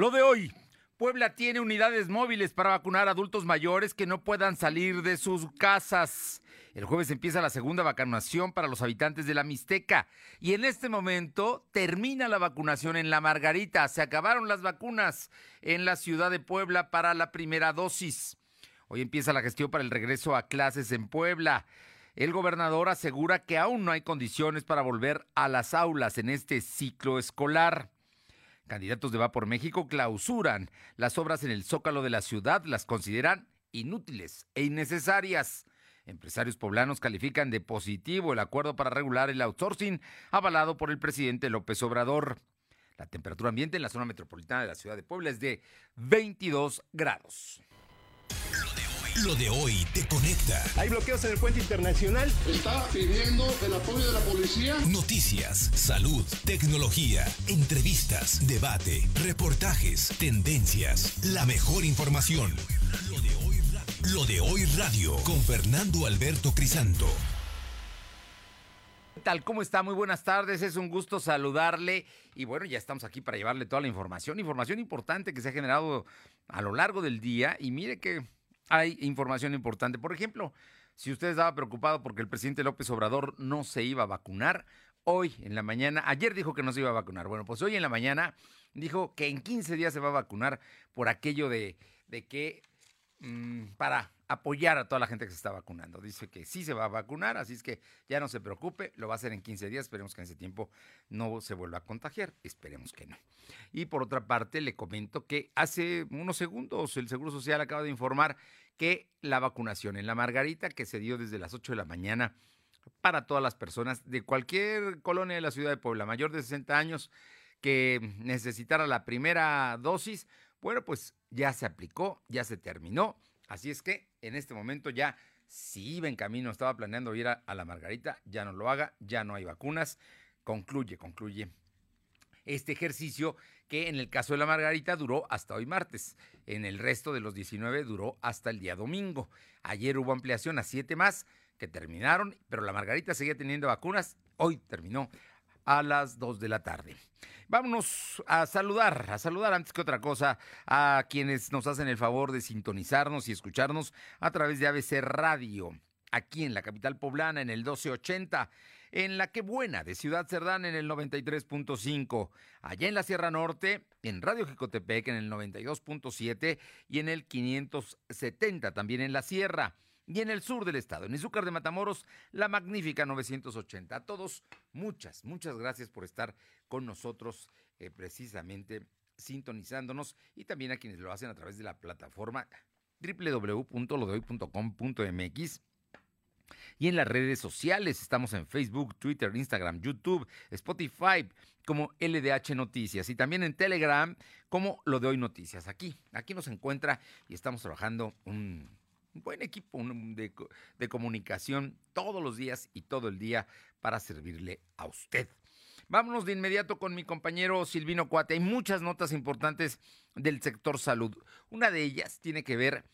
Lo de hoy. Puebla tiene unidades móviles para vacunar a adultos mayores que no puedan salir de sus casas. El jueves empieza la segunda vacunación para los habitantes de la Mixteca y en este momento termina la vacunación en La Margarita. Se acabaron las vacunas en la ciudad de Puebla para la primera dosis. Hoy empieza la gestión para el regreso a clases en Puebla. El gobernador asegura que aún no hay condiciones para volver a las aulas en este ciclo escolar. Candidatos de Va por México clausuran las obras en el zócalo de la ciudad, las consideran inútiles e innecesarias. Empresarios poblanos califican de positivo el acuerdo para regular el outsourcing avalado por el presidente López Obrador. La temperatura ambiente en la zona metropolitana de la ciudad de Puebla es de 22 grados. Lo de hoy te conecta. Hay bloqueos en el puente internacional. Está pidiendo el apoyo de la policía. Noticias, salud, tecnología, entrevistas, debate, reportajes, tendencias, la mejor información. Lo de hoy radio, Lo de hoy radio con Fernando Alberto Crisanto. ¿Qué tal? ¿Cómo está? Muy buenas tardes, es un gusto saludarle y bueno, ya estamos aquí para llevarle toda la información, información importante que se ha generado a lo largo del día y mire que hay información importante. Por ejemplo, si usted estaba preocupado porque el presidente López Obrador no se iba a vacunar, hoy en la mañana, ayer dijo que no se iba a vacunar. Bueno, pues hoy en la mañana dijo que en 15 días se va a vacunar por aquello de, de que mmm, para apoyar a toda la gente que se está vacunando. Dice que sí se va a vacunar, así es que ya no se preocupe, lo va a hacer en 15 días, esperemos que en ese tiempo no se vuelva a contagiar, esperemos que no. Y por otra parte, le comento que hace unos segundos el Seguro Social acaba de informar que la vacunación en la Margarita, que se dio desde las 8 de la mañana para todas las personas de cualquier colonia de la ciudad de Puebla, mayor de 60 años, que necesitara la primera dosis, bueno, pues ya se aplicó, ya se terminó Así es que en este momento ya, si iba en camino, estaba planeando ir a, a la Margarita, ya no lo haga, ya no hay vacunas. Concluye, concluye este ejercicio que en el caso de la Margarita duró hasta hoy martes. En el resto de los 19 duró hasta el día domingo. Ayer hubo ampliación a siete más que terminaron, pero la Margarita seguía teniendo vacunas. Hoy terminó a las 2 de la tarde. Vámonos a saludar, a saludar antes que otra cosa a quienes nos hacen el favor de sintonizarnos y escucharnos a través de ABC Radio, aquí en la capital poblana en el 1280 en la que buena de Ciudad Cerdán en el 93.5, allá en la Sierra Norte, en Radio Jicotepec en el 92.7 y en el 570 también en la Sierra y en el sur del estado, en Izúcar de Matamoros, la magnífica 980. A todos, muchas, muchas gracias por estar con nosotros eh, precisamente sintonizándonos y también a quienes lo hacen a través de la plataforma www.lodoy.com.mx y en las redes sociales. Estamos en Facebook, Twitter, Instagram, YouTube, Spotify como LDH Noticias y también en Telegram como Lo de Hoy Noticias. Aquí, aquí nos encuentra y estamos trabajando un buen equipo de, de comunicación todos los días y todo el día para servirle a usted. Vámonos de inmediato con mi compañero Silvino Cuate. Hay muchas notas importantes del sector salud. Una de ellas tiene que ver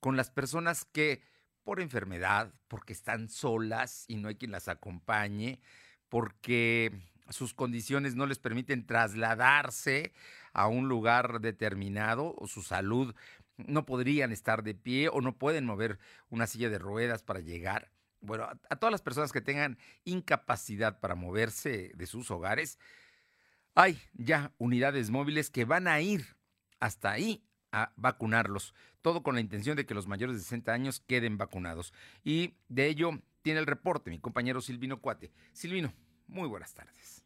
con las personas que por enfermedad, porque están solas y no hay quien las acompañe, porque sus condiciones no les permiten trasladarse a un lugar determinado o su salud no podrían estar de pie o no pueden mover una silla de ruedas para llegar. Bueno, a, todas las personas que tengan incapacidad para moverse de sus hogares, hay ya unidades móviles que van a ir hasta ahí a vacunarlos. Todo con la intención de que los mayores de 60 años queden vacunados. Y de ello tiene el reporte mi compañero Silvino Cuate. Silvino, muy buenas tardes.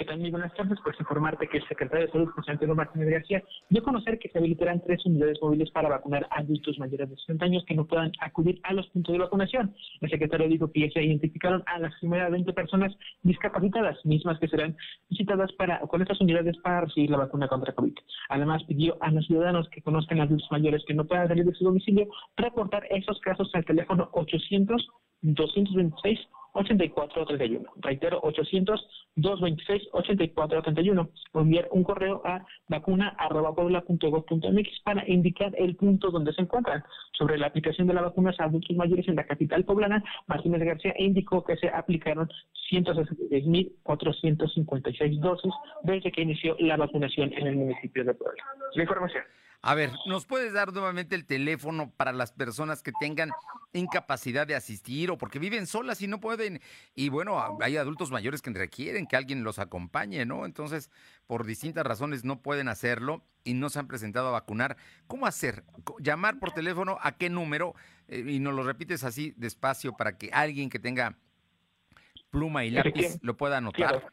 ¿Qué tal? Muy buenas tardes. Pues informarte que el secretario de Salud, José Antonio Martínez García, dio a conocer que se habilitarán tres unidades móviles para vacunar a adultos mayores de 60 años que no puedan acudir a los puntos de vacunación. El secretario dijo que ya se identificaron a las primeras 20 personas discapacitadas, mismas que serán visitadas para, con estas unidades para recibir la vacuna contra COVID. Además, pidió a los ciudadanos que conozcan a adultos mayores que no puedan salir de su domicilio reportar esos casos al teléfono 800 226 8431. Reitero, 800-226-8431. O enviar un correo a vacuna.puebla.gov.mx para indicar el punto donde se encuentran. Sobre la aplicación de la vacuna a adultos mayores en la capital poblana, Martínez García indicó que se aplicaron 166.456 dosis desde que inició la vacunación en el municipio de Puebla. La información. A ver, ¿nos puedes dar nuevamente el teléfono para las personas que tengan incapacidad de asistir o porque viven solas y no pueden? Y bueno, hay adultos mayores que requieren que alguien los acompañe, ¿no? Entonces, por distintas razones no pueden hacerlo y no se han presentado a vacunar. ¿Cómo hacer? ¿Llamar por teléfono a qué número? Eh, y nos lo repites así despacio para que alguien que tenga pluma y lápiz lo pueda anotar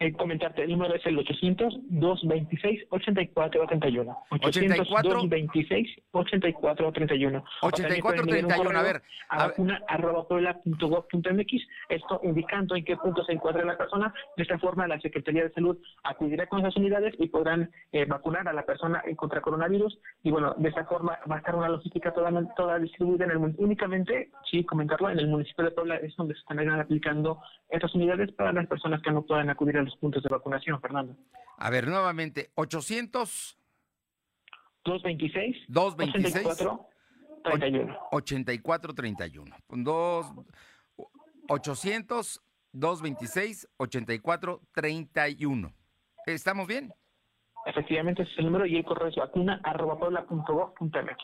eh, comentarte, el número es el 800-226-8431. 800-226-8431. 8431, a ver. A vacuna arroba mx, esto indicando en qué punto se encuentra la persona. De esta forma, la Secretaría de Salud acudirá con esas unidades y podrán eh, vacunar a la persona contra coronavirus. Y bueno, de esta forma va a estar una logística toda, toda distribuida en el únicamente, sí, comentarlo, en el municipio de Puebla es donde se están aplicando estas unidades para las personas que no puedan acudir a puntos de vacunación, Fernando. A ver, nuevamente, 800. 226. 226. 84 31. 2, 800 226 84 31. ¿Estamos bien? Efectivamente, ese es el número y el correo es vacuna.puebla.gov.mx.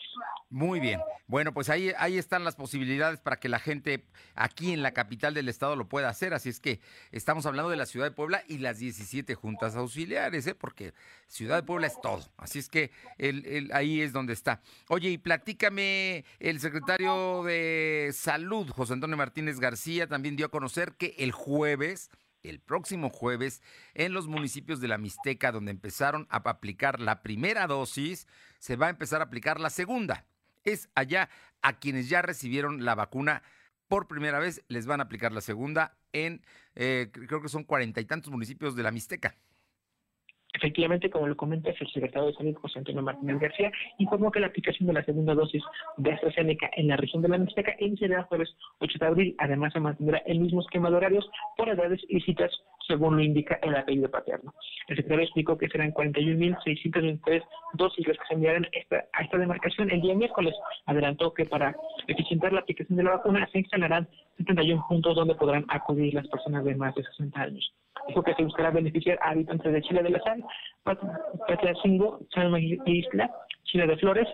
Muy bien. Bueno, pues ahí, ahí están las posibilidades para que la gente aquí en la capital del estado lo pueda hacer. Así es que estamos hablando de la ciudad de Puebla y las 17 juntas auxiliares, ¿eh? porque ciudad de Puebla es todo. Así es que el, ahí es donde está. Oye, y platícame, el secretario de Salud, José Antonio Martínez García, también dio a conocer que el jueves el próximo jueves en los municipios de la Mixteca, donde empezaron a aplicar la primera dosis, se va a empezar a aplicar la segunda. Es allá a quienes ya recibieron la vacuna por primera vez, les van a aplicar la segunda en, eh, creo que son cuarenta y tantos municipios de la Mixteca. Efectivamente, como lo comenta el secretario de Salud, José Antonio Martínez García, informó que la aplicación de la segunda dosis de AstraZeneca en la región de la Mixteca iniciará jueves 8 de abril. Además, se mantendrá el mismo esquema de horarios por edades y citas, según lo indica el apellido paterno. El secretario explicó que serán 41.623 dosis las que se enviarán a esta demarcación el día miércoles. Adelantó que para eficientar la aplicación de la vacuna se instalarán 71 puntos donde podrán acudir las personas de más de 60 años dijo que se buscará beneficiar a habitantes de Chile de la Sal, Patlacingo, San Isla, Chile de Flores,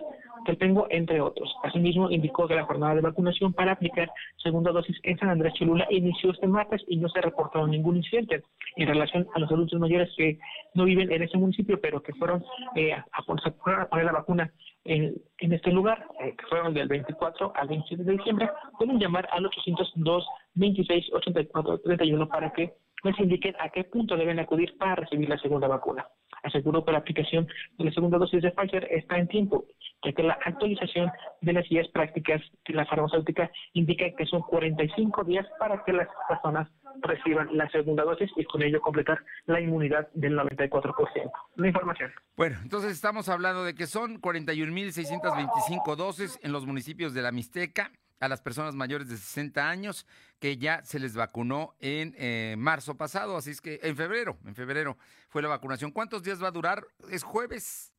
Telpengo, entre otros. Asimismo, indicó que la jornada de vacunación para aplicar segunda dosis en San Andrés Cholula inició este martes y no se ha reportado ningún incidente en relación a los adultos mayores que no viven en ese municipio, pero que fueron eh, a, poner la vacuna en, en este lugar, eh, que fueron del 24 al 27 de diciembre, pueden llamar al 802 26 84 31 para que les indiquen a qué punto deben acudir para recibir la segunda vacuna. Aseguró que la aplicación de la segunda dosis de Pfizer está en tiempo, ya que la actualización de las guías prácticas de la farmacéutica indica que son 45 días para que las personas reciban la segunda dosis y con ello completar la inmunidad del 94%. La información. Bueno, entonces estamos hablando de que son 41.625 dosis en los municipios de la Mixteca, a las personas mayores de 60 años que ya se les vacunó en eh, marzo pasado, así es que en febrero, en febrero fue la vacunación. ¿Cuántos días va a durar? ¿Es jueves?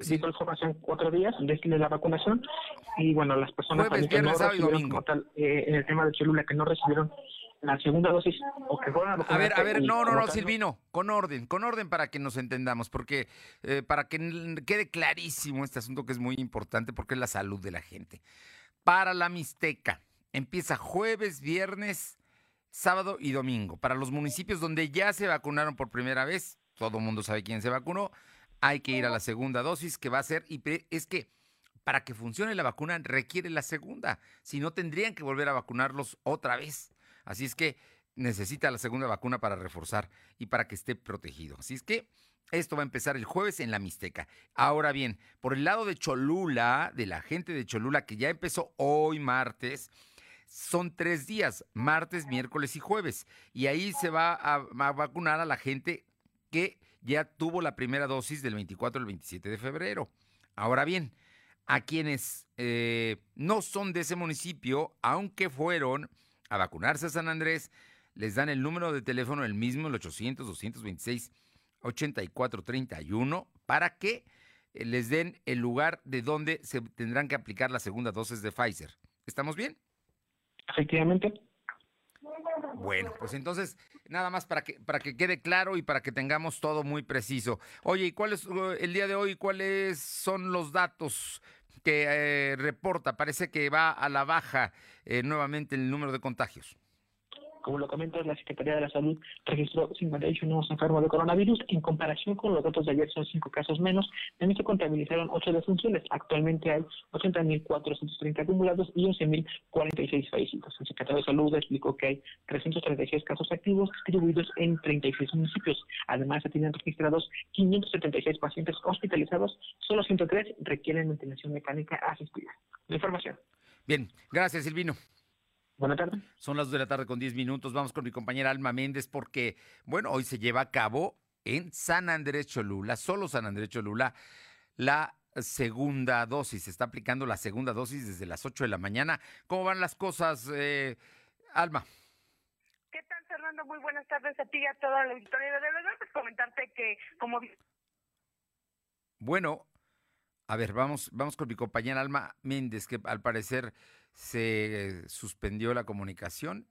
Sí, información cuatro días desde la vacunación y bueno, las personas jueves, viernes, sábado y domingo. Eh, en el tema de que no recibieron la segunda dosis o que fueron a ver, a ver, no, no, no, Silvino, con orden, con orden para que nos entendamos, porque eh, para que quede clarísimo este asunto que es muy importante, porque es la salud de la gente. Para la Mixteca, empieza jueves, viernes, sábado y domingo. Para los municipios donde ya se vacunaron por primera vez, todo el mundo sabe quién se vacunó, hay que ir a la segunda dosis, que va a ser, y es que para que funcione la vacuna requiere la segunda, si no tendrían que volver a vacunarlos otra vez. Así es que necesita la segunda vacuna para reforzar y para que esté protegido. Así es que esto va a empezar el jueves en la Mixteca. Ahora bien, por el lado de Cholula, de la gente de Cholula, que ya empezó hoy martes, son tres días, martes, miércoles y jueves. Y ahí se va a, a, vacunar a la gente que ya tuvo la primera dosis del 24 al 27 de febrero. Ahora bien, a quienes eh, no son de ese municipio, aunque fueron a vacunarse a San Andrés, les dan el número de teléfono, el mismo, el 800-226-8431, para que eh, les den el lugar de donde se tendrán que aplicar la segunda dosis de Pfizer. ¿Estamos bien? Efectivamente. Bueno, pues entonces, nada más para que, para que quede claro y para que tengamos todo muy preciso. Oye, ¿y cuál es uh, el día de hoy? ¿Cuáles son los datos que eh, reporta? Parece que va a la baja eh, nuevamente el número de contagios. Como lo comentas, la Secretaría de la Salud registró 58 nuevos enfermos de coronavirus. En comparación con los datos de ayer, son cinco casos menos. También se contabilizaron ocho defunciones. Actualmente hay 80.430 acumulados y 11.046 fallecidos. El secretario de Salud explicó que hay 336 casos activos distribuidos en 36 municipios. Además, se tienen registrados 576 pacientes hospitalizados. Solo 103 requieren ventilación mecánica asistida. La información. Bien, gracias, Silvino. Buenas tardes. Son las 2 de la tarde con 10 minutos. Vamos con mi compañera Alma Méndez porque, bueno, hoy se lleva a cabo en San Andrés Cholula, solo San Andrés Cholula, la segunda dosis. Se está aplicando la segunda dosis desde las 8 de la mañana. ¿Cómo van las cosas, eh, Alma? ¿Qué tal, Fernando? Muy buenas tardes a ti y a toda la auditoría. De verdad, pues comentarte que como... Bueno, a ver, vamos, vamos con mi compañera Alma Méndez, que al parecer se suspendió la comunicación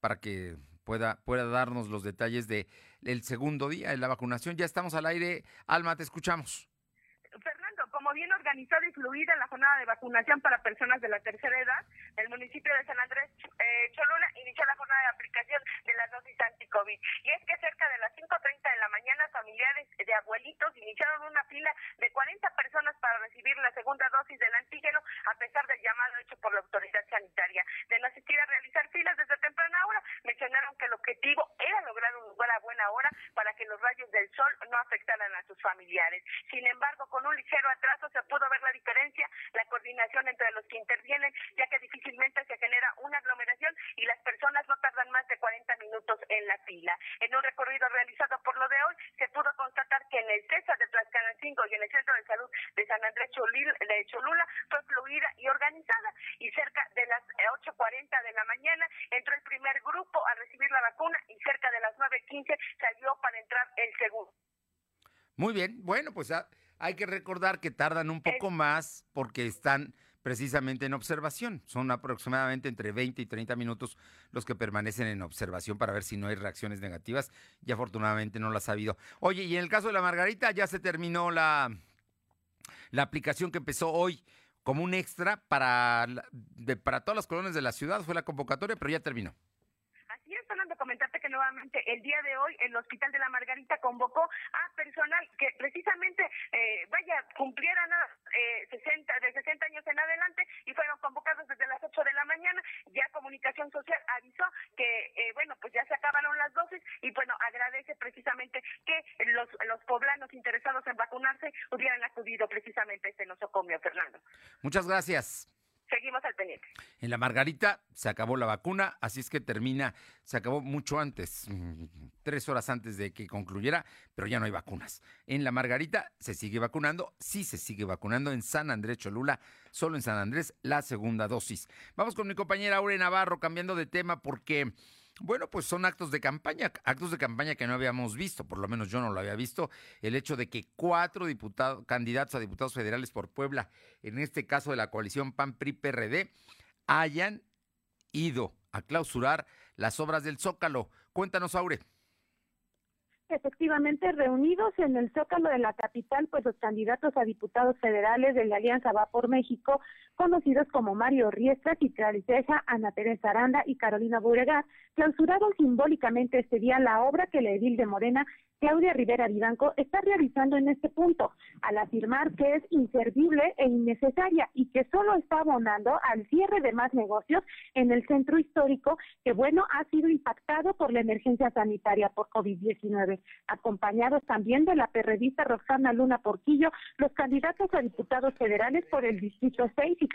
para que pueda, pueda darnos los detalles de el segundo día de la vacunación. Ya estamos al aire. Alma, te escuchamos. Fernando, como bien organizada y fluida la jornada de vacunación para personas de la tercera edad, el municipio de San Andrés eh, Cholula inició la jornada de aplicación de las dosis anti-COVID. Y es que cerca de las 5.30 de la mañana, familiares de abuelitos iniciaron una fila de 40 personas para recibir la segunda dosis del antígeno, a pesar del llamado hecho por la autoridad sanitaria de no asistir a realizar filas desde temprana hora. Mencionaron que el objetivo era lograr un lugar a buena hora para que los rayos del sol no afectaran a sus familiares. Sin embargo, con un ligero atraso se pudo ver la diferencia, la coordinación entre los que intervienen, ya que difícilmente se genera una aglomeración y las personas no tardan más de 40 minutos en la fila. En un recorrido realizado por lo de hoy, se pudo constatar que en el César de Tlaxcalancingo y en el Centro de Salud de San Andrés Cholil, de Cholula fue fluida y organizada y cerca de las 8.40 de la mañana entró el primer grupo a recibir la vacuna y cerca de las 9.15 salió para entrar el segundo. Muy bien, bueno, pues ah, hay que recordar que tardan un poco más porque están precisamente en observación. Son aproximadamente entre 20 y 30 minutos los que permanecen en observación para ver si no hay reacciones negativas y afortunadamente no las ha habido. Oye, y en el caso de la Margarita ya se terminó la, la aplicación que empezó hoy como un extra para, para todas las colonias de la ciudad, fue la convocatoria, pero ya terminó comentarte nuevamente el día de hoy el Hospital de la Margarita convocó a personal que precisamente, eh, vaya, cumplieran eh, 60, de 60 años en adelante y fueron convocados desde las 8 de la mañana. Ya Comunicación Social avisó que, eh, bueno, pues ya se acabaron las dosis y, bueno, agradece precisamente que los, los poblanos interesados en vacunarse hubieran acudido precisamente a este nosocomio, Fernando. Muchas gracias seguimos al pendiente. En la Margarita se acabó la vacuna, así es que termina, se acabó mucho antes, mm, tres horas antes de que concluyera, pero ya no hay vacunas. En la Margarita se sigue vacunando, sí se sigue vacunando en San Andrés Cholula, solo en San Andrés la segunda dosis. Vamos con mi compañera Aure Navarro cambiando de tema porque... Bueno, pues son actos de campaña, actos de campaña que no habíamos visto, por lo menos yo no lo había visto, el hecho de que cuatro diputados, candidatos a diputados federales por Puebla, en este caso de la coalición PAN-PRI-PRD, hayan ido a clausurar las obras del Zócalo. Cuéntanos, Aure. Efectivamente, reunidos en el Zócalo de la capital, pues los candidatos a diputados federales de la Alianza Va por México, conocidos como Mario Riestra, Citraliceja, Ana Teresa Aranda y Carolina Buregar, clausuraron simbólicamente este día la obra que la edil de Morena Claudia Rivera Vivanco está realizando en este punto, al afirmar que es inservible e innecesaria y que solo está abonando al cierre de más negocios en el centro histórico que, bueno, ha sido impactado por la emergencia sanitaria por COVID-19. Acompañados también de la perredista Roxana Luna Porquillo, los candidatos a diputados federales por el Distrito 6 y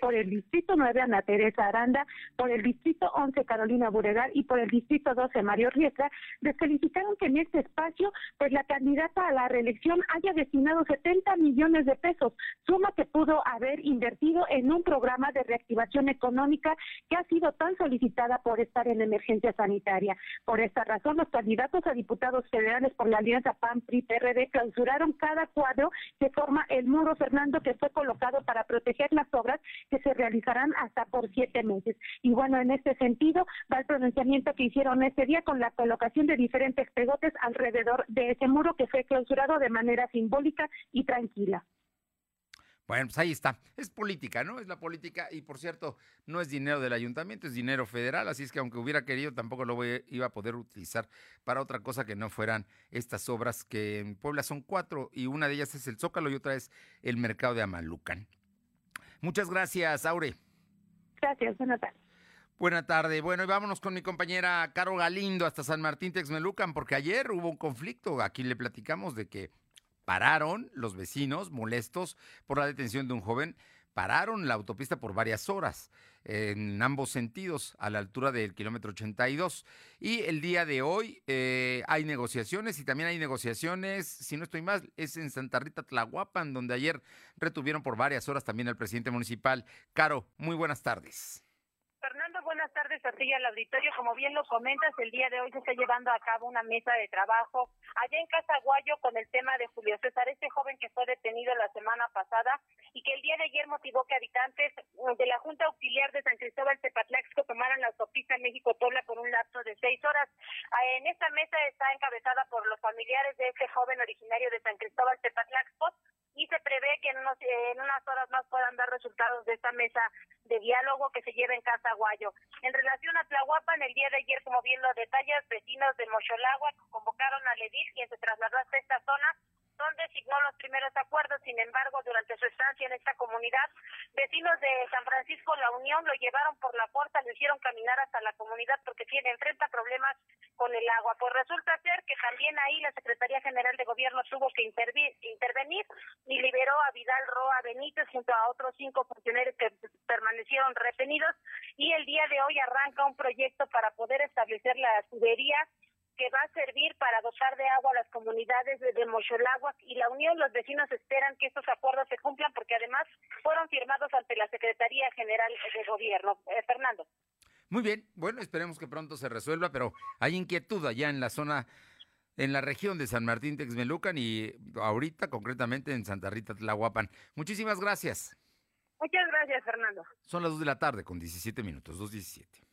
por el Distrito 9 Ana Teresa Aranda, por el Distrito 11 Carolina Buregar y por el Distrito 12 Mario Riestra, les felicitaron que en este espacio, pues la candidata a la reelección haya destinado 70 millones de pesos, suma que pudo haber invertido en un programa de reactivación económica que ha sido tan solicitada por estar en emergencia sanitaria. Por esta razón, los candidatos a diputados federales por la alianza PAN-PRI-PRD clausuraron cada cuadro que forma el muro Fernando que fue colocado para proteger las obras que se realizarán hasta por siete meses. Y bueno, en este sentido va el pronunciamiento que hicieron este día con la colocación de diferentes pegotes alrededor de ese muro que fue clausurado de manera simbólica y tranquila. Bueno, pues ahí está. Es política, ¿no? Es la política y por cierto, no es dinero del ayuntamiento, es dinero federal, así es que aunque hubiera querido, tampoco lo iba a poder utilizar para otra cosa que no fueran estas obras que en Puebla son cuatro y una de ellas es el Zócalo y otra es el mercado de Amalucan. Muchas gracias, Aure. Gracias, buenas tardes. Buena tarde. Bueno, y vámonos con mi compañera Caro Galindo hasta San Martín Texmelucan, porque ayer hubo un conflicto. Aquí le platicamos de que pararon los vecinos molestos por la detención de un joven, pararon la autopista por varias horas en ambos sentidos a la altura del kilómetro 82. Y el día de hoy eh, hay negociaciones y también hay negociaciones, si no estoy mal, es en Santa Rita Tlahuapan, donde ayer retuvieron por varias horas también al presidente municipal. Caro, muy buenas tardes buenas tardes a ti al auditorio. Como bien lo comentas, el día de hoy se está llevando a cabo una mesa de trabajo allá en Casaguayo con el tema de Julio César, este joven que fue detenido la semana pasada y que el día de ayer motivó que habitantes de la Junta Auxiliar de San Cristóbal Tepatlaxco tomaran la autopista México-Puebla por un lapso de seis horas. Ah, en esta mesa está encabezada por los familiares de este joven originario de San Cristóbal Tepatlaxco y se prevé que en, en unas horas más puedan dar resultados de esta mesa de diálogo que se lleva en Casaguayo. En relación a Tlahuapan, el día de ayer, como bien lo detallas, vecinos de Mocholagua convocaron a Ledil, quien se trasladó hasta esta zona, donde signó los primeros acuerdos. Sin embargo, durante su estancia en esta comunidad, vecinos de San Francisco La Unión lo llevaron por la puerta, lo hicieron caminar hasta la comunidad porque tiene enfrenta problemas con el agua. Pues resulta ser que también ahí la Secretaría General de Gobierno tuvo que intervenir y liberó a Vidal Roa Benítez junto a otros cinco funcionarios que permanecieron retenidos y el día de hoy arranca un proyecto para poder establecer la tubería que va a servir para dotar de agua a las comunidades de, de y la Unión. Los vecinos esperan que estos acuerdos se cumplan porque además fueron firmados ante la Secretaría General de Gobierno. Eh, Fernando. Muy bien, bueno, esperemos que pronto se resuelva, pero hay inquietud allá en la zona, en la región de San Martín Texmelucan y ahorita concretamente en Santa Rita Tlahuapan. Muchísimas gracias. Muchas gracias, Fernando. Son las 2 de la tarde con 17 minutos, 2.17.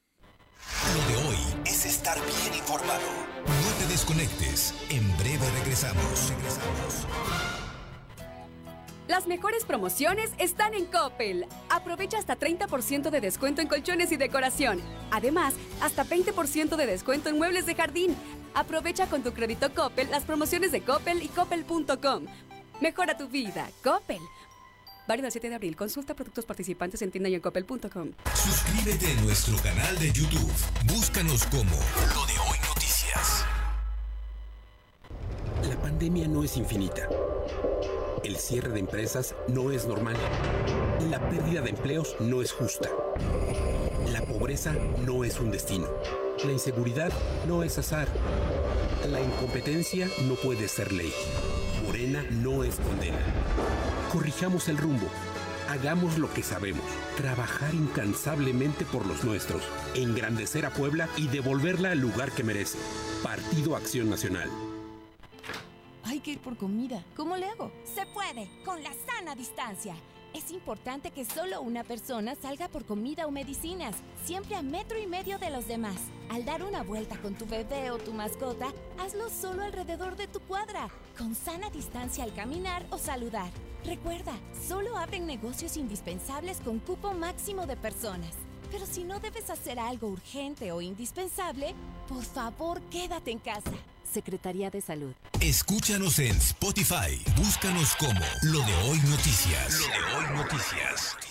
Lo de hoy es estar bien informado. No te desconectes. En breve regresamos. Regresamos. Las mejores promociones están en Coppel. Aprovecha hasta 30% de descuento en colchones y decoración. Además, hasta 20% de descuento en muebles de jardín. Aprovecha con tu crédito Coppel las promociones de Coppel y coppel.com. Mejora tu vida. Coppel. Válido el 7 de abril. Consulta productos participantes en tienda y en coppel.com. Suscríbete a nuestro canal de YouTube. Búscanos como Lo de Hoy Noticias. La pandemia no es infinita. El cierre de empresas no es normal. La pérdida de empleos no es justa. La pobreza no es un destino. La inseguridad no es azar. La incompetencia no puede ser ley. Morena no es condena. Corrijamos el rumbo. Hagamos lo que sabemos. Trabajar incansablemente por los nuestros. Engrandecer a Puebla y devolverla al lugar que merece. Partido Acción Nacional. Hay que ir por comida. ¿Cómo le hago? Se puede, con la sana distancia. Es importante que solo una persona salga por comida o medicinas, siempre a metro y medio de los demás. Al dar una vuelta con tu bebé o tu mascota, hazlo solo alrededor de tu cuadra, con sana distancia al caminar o saludar. Recuerda, solo abren negocios indispensables con cupo máximo de personas. Pero si no debes hacer algo urgente o indispensable, por favor quédate en casa. Secretaría de Salud. Escúchanos en Spotify. Búscanos como Lo de Hoy Noticias. Lo de Hoy Noticias.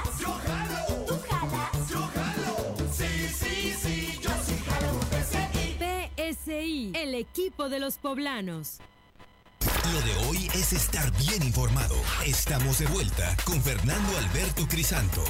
El equipo de los poblanos. Lo de hoy es estar bien informado. Estamos de vuelta con Fernando Alberto Crisanto.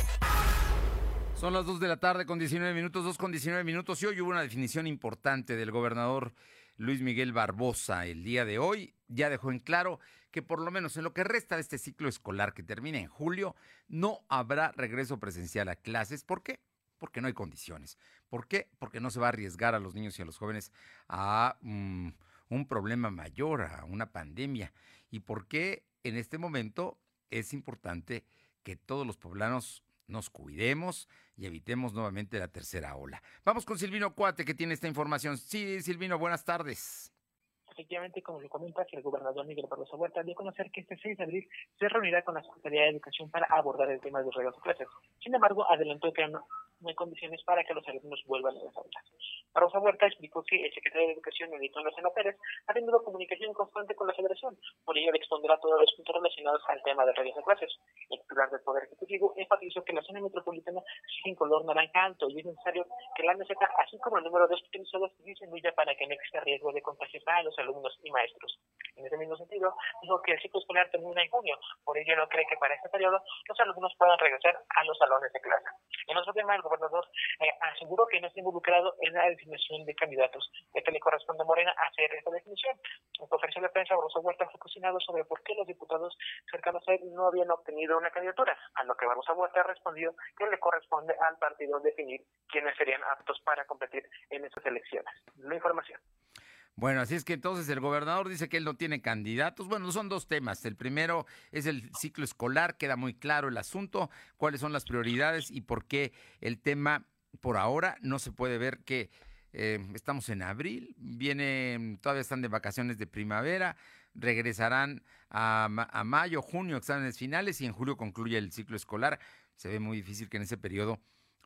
Son las 2 de la tarde con 19 minutos, 2 con 19 minutos y hoy hubo una definición importante del gobernador Luis Miguel Barbosa el día de hoy. Ya dejó en claro que por lo menos en lo que resta de este ciclo escolar que termina en julio, no habrá regreso presencial a clases. ¿Por qué? Porque no hay condiciones. ¿Por qué? Porque no se va a arriesgar a los niños y a los jóvenes a mm, un problema mayor, a una pandemia. ¿Y por qué en este momento es importante que todos los poblanos nos cuidemos y evitemos nuevamente la tercera ola. Vamos con Silvino Cuate que tiene esta información. Sí, Silvino, buenas tardes. Efectivamente, como lo comenta el gobernador Miguel Barroso Huerta dio a conocer que este 6 de abril se reunirá con la Secretaría de Educación para abordar el tema de los reglas de clases. Sin embargo, adelantó que no, hay condiciones para que los alumnos vuelvan a las aulas. Barroso Huerta explicó que el secretario de Educación, Melitón Lozano Pérez, ha tenido comunicación constante con la Federación. Por ello, le expondrá todos los puntos relacionados al tema de reglas de clases. El titular del Poder Ejecutivo enfatizó que la zona metropolitana sigue en color naranja alto y es necesario que la meseta, así como el número de hospitalizados, disminuya para que no exista riesgo de contagios a los alumnos y maestros. En ese mismo sentido, dijo que el ciclo escolar termina en junio, por ello no cree que para este periodo los alumnos puedan regresar a los salones de clase. En otro tema, el gobernador eh, aseguró que no está involucrado en la definición de candidatos, que le corresponde a Morena hacer esta definición. En conferencia de prensa, Barroso Huerta fue cuestionado sobre por qué los diputados cercanos a él no habían obtenido una candidatura, a lo que Barroso Huerta respondió que le corresponde al partido definir quiénes serían aptos para competir en estas elecciones. La información. Bueno, así es que entonces el gobernador dice que él no tiene candidatos. Bueno, son dos temas. El primero es el ciclo escolar, queda muy claro el asunto, cuáles son las prioridades y por qué el tema por ahora no se puede ver que eh, estamos en abril, viene, todavía están de vacaciones de primavera, regresarán a, a mayo, junio, exámenes finales y en julio concluye el ciclo escolar. Se ve muy difícil que en ese periodo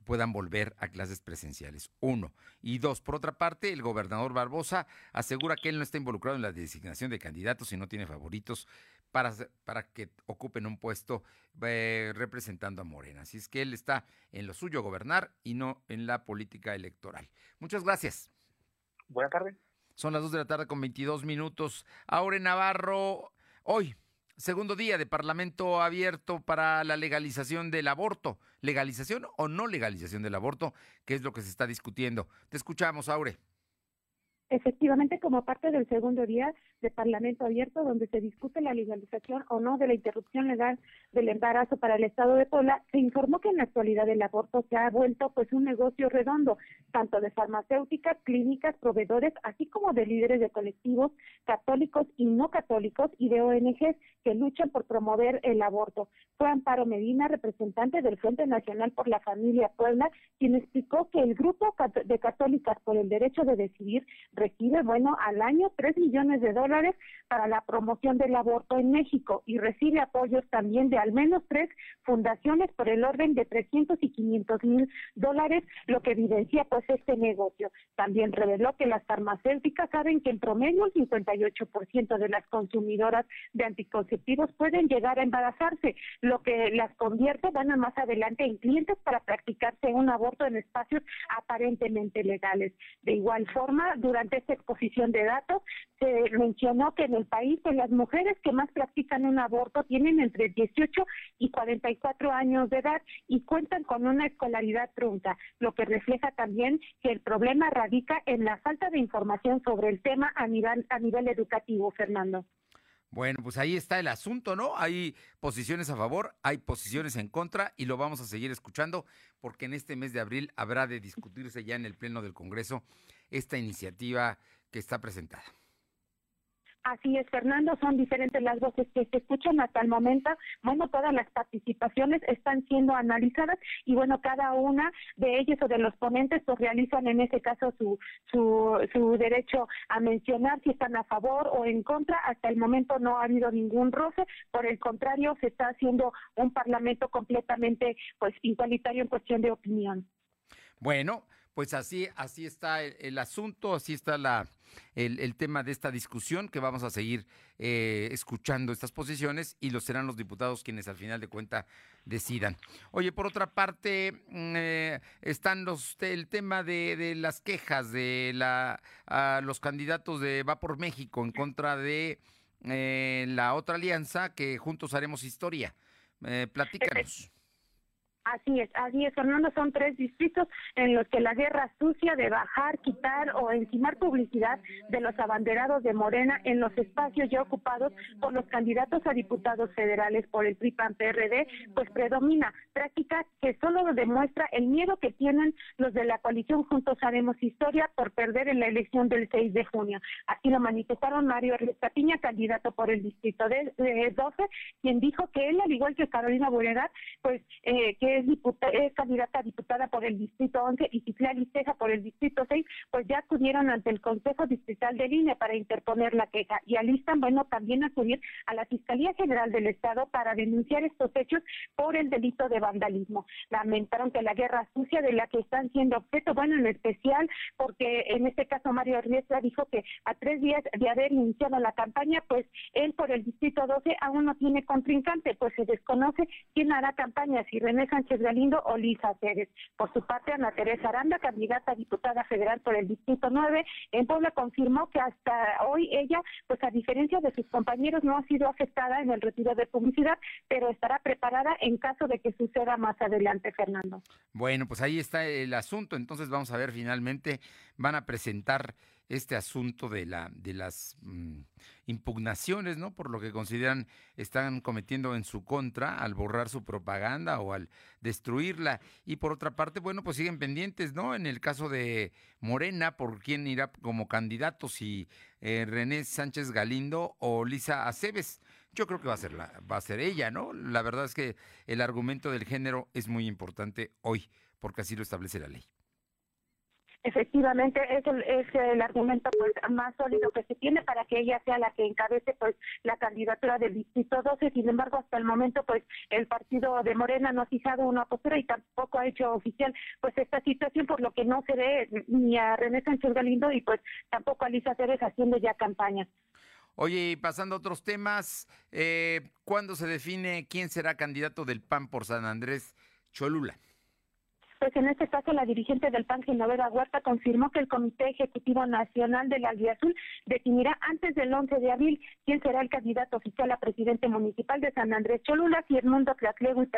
puedan volver a clases presenciales. Uno. Y dos, por otra parte, el gobernador Barbosa asegura que él no está involucrado en la designación de candidatos y no tiene favoritos para, para que ocupen un puesto eh, representando a Morena. Así es que él está en lo suyo gobernar y no en la política electoral. Muchas gracias. Buenas tardes. Son las dos de la tarde con 22 minutos. Aure Navarro, hoy Segundo día de Parlamento abierto para la legalización del aborto. ¿Legalización o no legalización del aborto? ¿Qué es lo que se está discutiendo? Te escuchamos, Aure. Efectivamente, como parte del segundo día de Parlamento abierto, donde se discute la legalización o no de la interrupción legal del embarazo para el Estado de Puebla, se informó que en la actualidad el aborto se ha vuelto pues un negocio redondo, tanto de farmacéuticas, clínicas, proveedores, así como de líderes de colectivos católicos y no católicos y de ONGs que luchan por promover el aborto. Fue Amparo Medina, representante del Frente Nacional por la Familia Puebla, quien explicó que el grupo de católicas por el derecho de decidir recibe, bueno, al año 3 millones de dólares para la promoción del aborto en México y recibe apoyos también de al menos tres fundaciones por el orden de 300 y 500 mil dólares, lo que evidencia pues este negocio. También reveló que las farmacéuticas saben que en promedio el 58% de las consumidoras de anticonceptivos pueden llegar a embarazarse, lo que las convierte, bueno, más adelante en clientes para practicarse un aborto en espacios aparentemente legales. De igual forma, durante esta exposición de datos, se mencionó que en el país pues, las mujeres que más practican un aborto tienen entre 18 y 44 años de edad y cuentan con una escolaridad trunca, lo que refleja también que el problema radica en la falta de información sobre el tema a nivel, a nivel educativo, Fernando. Bueno, pues ahí está el asunto, ¿no? Hay posiciones a favor, hay posiciones en contra y lo vamos a seguir escuchando porque en este mes de abril habrá de discutirse ya en el Pleno del Congreso esta iniciativa que está presentada. Así es, Fernando, son diferentes las voces que se escuchan hasta el momento. Bueno, todas las participaciones están siendo analizadas y bueno, cada una de ellas o de los ponentes pues realizan en ese caso su, su, su derecho a mencionar si están a favor o en contra. Hasta el momento no ha habido ningún roce, por el contrario, se está haciendo un parlamento completamente pues igualitario en cuestión de opinión. Bueno, pues así, así está el, asunto, así está la, el, el tema de esta discusión que vamos a seguir eh, escuchando estas posiciones y los serán los diputados quienes al final de cuenta decidan. Oye, por otra parte, mm, eh, están los el tema de, de las quejas de la a los candidatos de Va por México en contra de eh, la otra alianza que juntos haremos historia. Eh, platícanos. Así es, así es, Fernando, son tres distritos en los que la guerra sucia de bajar, quitar o encimar publicidad de los abanderados de Morena en los espacios ya ocupados por los candidatos a diputados federales por el PRI-PAN-PRD, pues predomina, práctica que solo demuestra el miedo que tienen los de la coalición Juntos Haremos Historia por perder en la elección del 6 de junio. Así lo manifestaron Mario Piña, candidato por el distrito de, de 12, quien dijo que él, al igual que Carolina Buregat, pues eh, que es, diputa- es candidata a diputada por el Distrito 11 y Citlali Ceja por el Distrito 6, pues ya acudieron ante el Consejo Distrital de Línea para interponer la queja y alistan, bueno, también acudir a la Fiscalía General del Estado para denunciar estos hechos por el delito de vandalismo. Lamentaron que la guerra sucia de la que están siendo objeto, bueno, en especial porque en este caso Mario Riestra dijo que a tres días de haber iniciado la campaña, pues él por el Distrito 12 aún no tiene contrincante, pues se desconoce quién hará campaña, si René Galindo o Pérez. Por su parte, Ana Teresa Aranda, candidata a diputada federal por el Distrito 9, en Puebla confirmó que hasta hoy ella, pues a diferencia de sus compañeros, no ha sido afectada en el retiro de publicidad, pero estará preparada en caso de que suceda más adelante, Fernando. Bueno, pues ahí está el asunto. Entonces vamos a ver finalmente, van a presentar este asunto de la de las mm, impugnaciones, ¿no? Por lo que consideran están cometiendo en su contra al borrar su propaganda o al destruirla. Y por otra parte, bueno, pues siguen pendientes, ¿no? En el caso de Morena, por quién irá como candidato, si eh, René Sánchez Galindo o Lisa Aceves. Yo creo que va a ser la, va a ser ella, ¿no? La verdad es que el argumento del género es muy importante hoy, porque así lo establece la ley. Efectivamente, es el, es el argumento pues, más sólido que se tiene para que ella sea la que encabece pues la candidatura del Distrito 12. Sin embargo, hasta el momento, pues el partido de Morena no ha fijado una postura y tampoco ha hecho oficial pues esta situación, por lo que no se ve ni a René Sánchez Galindo y pues tampoco a Lisa Pérez haciendo ya campaña. Oye, y pasando a otros temas, eh, ¿cuándo se define quién será candidato del PAN por San Andrés Cholula? Pues en este caso, la dirigente del PAN, Genoveva Huerta, confirmó que el Comité Ejecutivo Nacional de la Azul definirá antes del 11 de abril quién será el candidato oficial a presidente municipal de San Andrés Cholula, si Edmundo Tlaclego y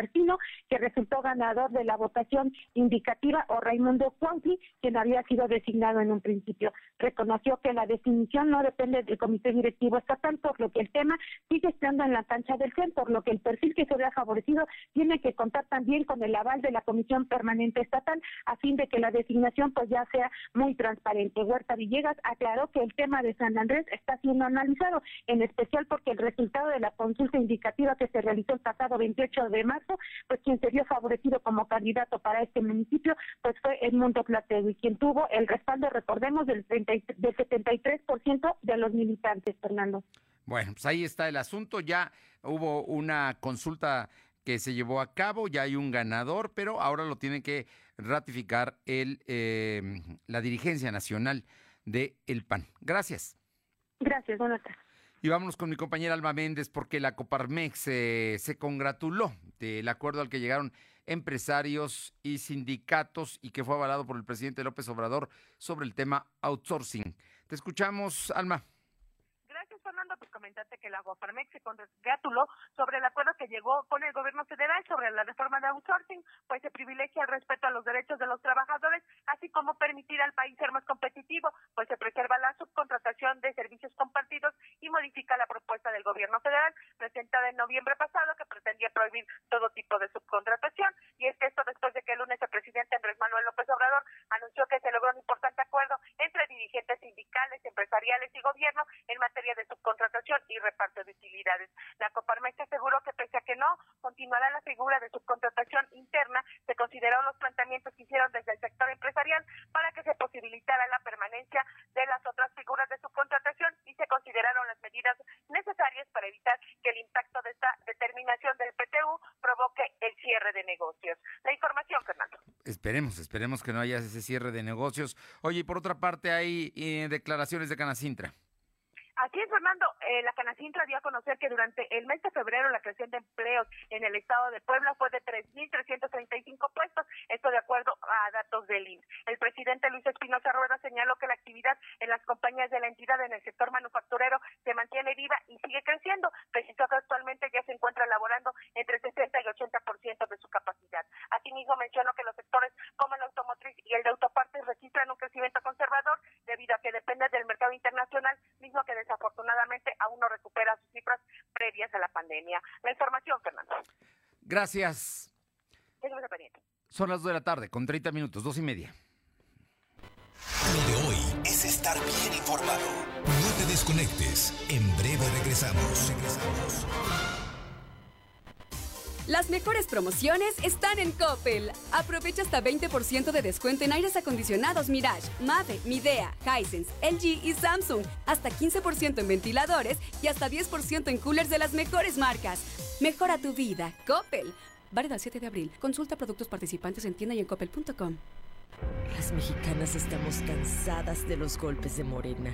que resultó ganador de la votación indicativa, o Raimundo Cuauhtli, quien había sido designado en un principio. Reconoció que la definición no depende del Comité Directivo Estatal, por lo que el tema sigue estando en la cancha del CEN, por lo que el perfil que se vea favorecido tiene que contar también con el aval de la Comisión Permanente estatal a fin de que la designación pues ya sea muy transparente. Huerta Villegas aclaró que el tema de San Andrés está siendo analizado, en especial porque el resultado de la consulta indicativa que se realizó el pasado 28 de marzo, pues quien se vio favorecido como candidato para este municipio, pues fue Edmundo Platego, y quien tuvo el respaldo, recordemos, del, 30, y- del 73% de los militantes, Fernando. Bueno, pues ahí está el asunto. Ya hubo una consulta que se llevó a cabo, ya hay un ganador, pero ahora lo tiene que ratificar el, eh, la dirigencia nacional de el PAN. Gracias. Gracias, buenas tardes. Y vámonos con mi compañera Alma Méndez porque la Coparmex eh, se congratuló del acuerdo al que llegaron empresarios y sindicatos y que fue avalado por el presidente López Obrador sobre el tema outsourcing. Te escuchamos, Alma. Gracias, Fernando. Pues comentarte que la Guaparmex se congratuló sobre el acuerdo que llegó con el gobierno federal sobre la reforma de outsourcing, pues se privilegia el respeto a los derechos de los trabajadores, así como permitir al país ser más competitivo, pues se preserva la subcontratación de servicios compartidos y modifica la propuesta del gobierno federal presentada en noviembre pasado que pretendía prohibir todo tipo de subcontratación. Y es que esto después de que el lunes el presidente Andrés Manuel López Obrador anunció que se logró un importante acuerdo entre dirigentes sindicales, empresariales y gobierno en materia de subcontratación reparto de utilidades. La Coparmex aseguró que pese a que no continuará la figura de subcontratación interna, se consideraron los planteamientos que hicieron desde el sector empresarial para que se posibilitara la permanencia de las otras figuras de subcontratación y se consideraron las medidas necesarias para evitar que el impacto de esta determinación del PTU provoque el cierre de negocios. La información, Fernando. Esperemos, esperemos que no haya ese cierre de negocios. Oye, y por otra parte hay eh, declaraciones de Canacintra. Así es, Fernando. Eh, la Canacintra dio a conocer que durante el mes de febrero la creación de empleos en el estado de Puebla fue de 3.335 puestos, esto de acuerdo a datos del INS. El presidente Luis Espinosa Rueda señaló que la actividad en las compañías de la entidad en el sector manufacturero se mantiene viva y sigue creciendo. Precisó que actualmente ya se encuentra elaborando entre 60 y 80% de su capacidad. Asimismo, mencionó que los sectores como el automotriz y el de autopartes registran un crecimiento conservador debido a que depende del mercado internacional, mismo que desafortunadamente aún no recupera sus cifras previas a la pandemia. La información, Fernando. Gracias. Son las 2 de la tarde, con 30 minutos, dos y media. Lo de hoy es estar bien informado. No te desconectes. En breve regresamos. Regresamos. Las mejores promociones están en Coppel. Aprovecha hasta 20% de descuento en aires acondicionados Mirage, Mave, Midea, Hisense, LG y Samsung. Hasta 15% en ventiladores y hasta 10% en coolers de las mejores marcas. Mejora tu vida. Coppel. Válido al 7 de abril. Consulta productos participantes en tienda y en coppel.com. Las mexicanas estamos cansadas de los golpes de Morena.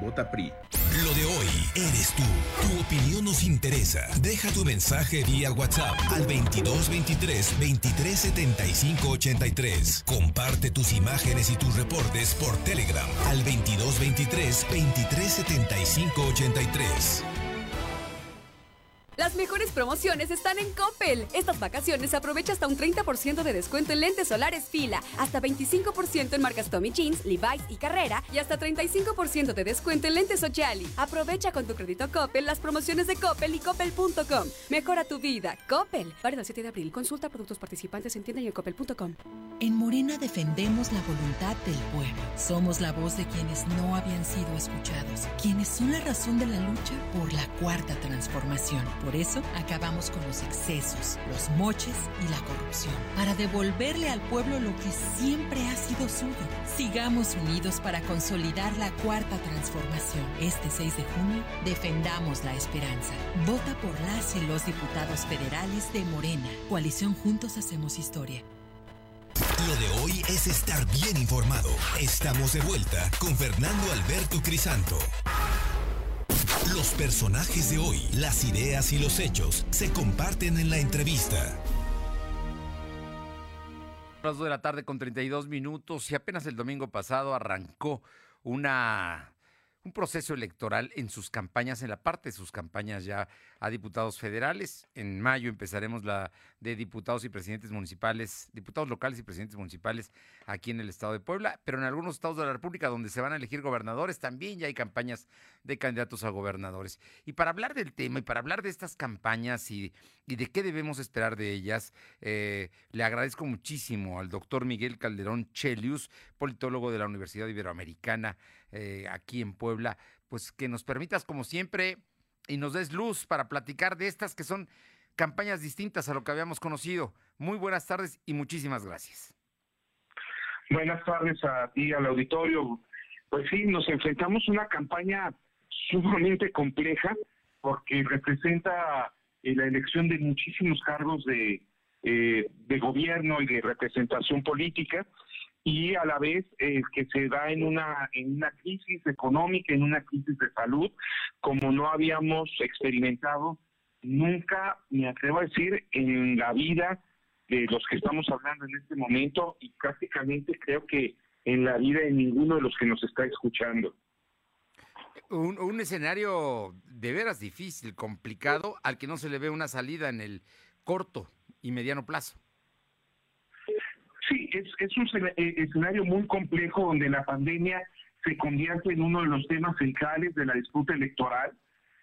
Vota PRI. Lo de hoy eres tú. Tu opinión nos interesa. Deja tu mensaje vía WhatsApp al 2223 2375 83. Comparte tus imágenes y tus reportes por Telegram al 2223 2375 83. Las mejores promociones están en Coppel. Estas vacaciones aprovecha hasta un 30% de descuento en lentes solares fila, hasta 25% en marcas Tommy Jeans, Levi's y Carrera y hasta 35% de descuento en lentes Sociali. Aprovecha con tu crédito Coppel las promociones de Coppel y coppel.com. Mejora tu vida. Coppel. Válido el 7 de abril. Consulta productos participantes en tienda y en coppel.com. En Morena defendemos la voluntad del pueblo. Somos la voz de quienes no habían sido escuchados, quienes son la razón de la lucha por la cuarta transformación. Por eso acabamos con los excesos, los moches y la corrupción, para devolverle al pueblo lo que siempre ha sido suyo. Sigamos unidos para consolidar la cuarta transformación. Este 6 de junio defendamos la esperanza. Vota por las y los diputados federales de Morena. Coalición Juntos Hacemos Historia. Lo de hoy es estar bien informado. Estamos de vuelta con Fernando Alberto Crisanto. Los personajes de hoy, las ideas y los hechos se comparten en la entrevista. Las 2 de la tarde con 32 minutos y apenas el domingo pasado arrancó una un proceso electoral en sus campañas, en la parte de sus campañas ya a diputados federales. En mayo empezaremos la de diputados y presidentes municipales, diputados locales y presidentes municipales aquí en el estado de Puebla, pero en algunos estados de la República donde se van a elegir gobernadores también ya hay campañas de candidatos a gobernadores. Y para hablar del tema y para hablar de estas campañas y, y de qué debemos esperar de ellas, eh, le agradezco muchísimo al doctor Miguel Calderón Chelius, politólogo de la Universidad Iberoamericana eh, aquí en Puebla, pues que nos permitas como siempre y nos des luz para platicar de estas que son campañas distintas a lo que habíamos conocido. Muy buenas tardes y muchísimas gracias. Buenas tardes a ti, al auditorio. Pues sí, nos enfrentamos a una campaña sumamente compleja porque representa eh, la elección de muchísimos cargos de, eh, de gobierno y de representación política y a la vez eh, que se da en una en una crisis económica, en una crisis de salud, como no habíamos experimentado nunca, me atrevo a decir, en la vida de los que estamos hablando en este momento y prácticamente creo que en la vida de ninguno de los que nos está escuchando. Un, un escenario de veras difícil, complicado, al que no se le ve una salida en el corto y mediano plazo. Sí, es, es un eh, escenario muy complejo donde la pandemia se convierte en uno de los temas centrales de la disputa electoral,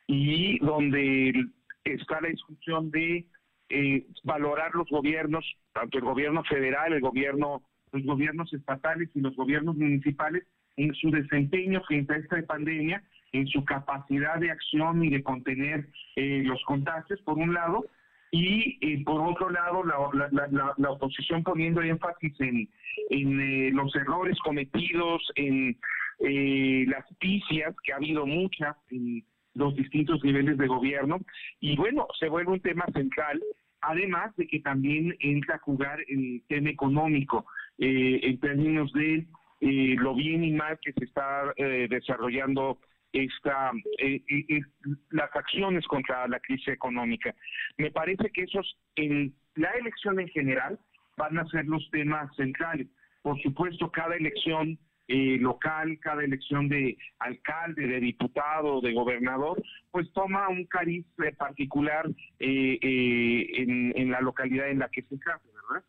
y donde está la discusión de eh, valorar los gobiernos, tanto el gobierno federal, el gobierno, los gobiernos estatales y los gobiernos municipales en su desempeño frente a esta pandemia, en su capacidad de acción y de contener eh, los contagios, por un lado, y eh, por otro lado la, la, la, oposición poniendo énfasis en, en eh, los errores cometidos, en eh, las picias, que ha habido muchas en los distintos niveles de gobierno, y bueno, se vuelve un tema central, además de que también entra a jugar el tema económico, eh, en términos de lo bien y mal que se está desarrollando esta, eh, las acciones contra la crisis económica. Me parece que esos, en la elección en general, van a ser los temas centrales. Por supuesto, cada elección eh, local, cada elección de alcalde, de diputado, de gobernador, pues toma un cariz particular eh, eh, en, en, la localidad en la que se trata, ¿verdad?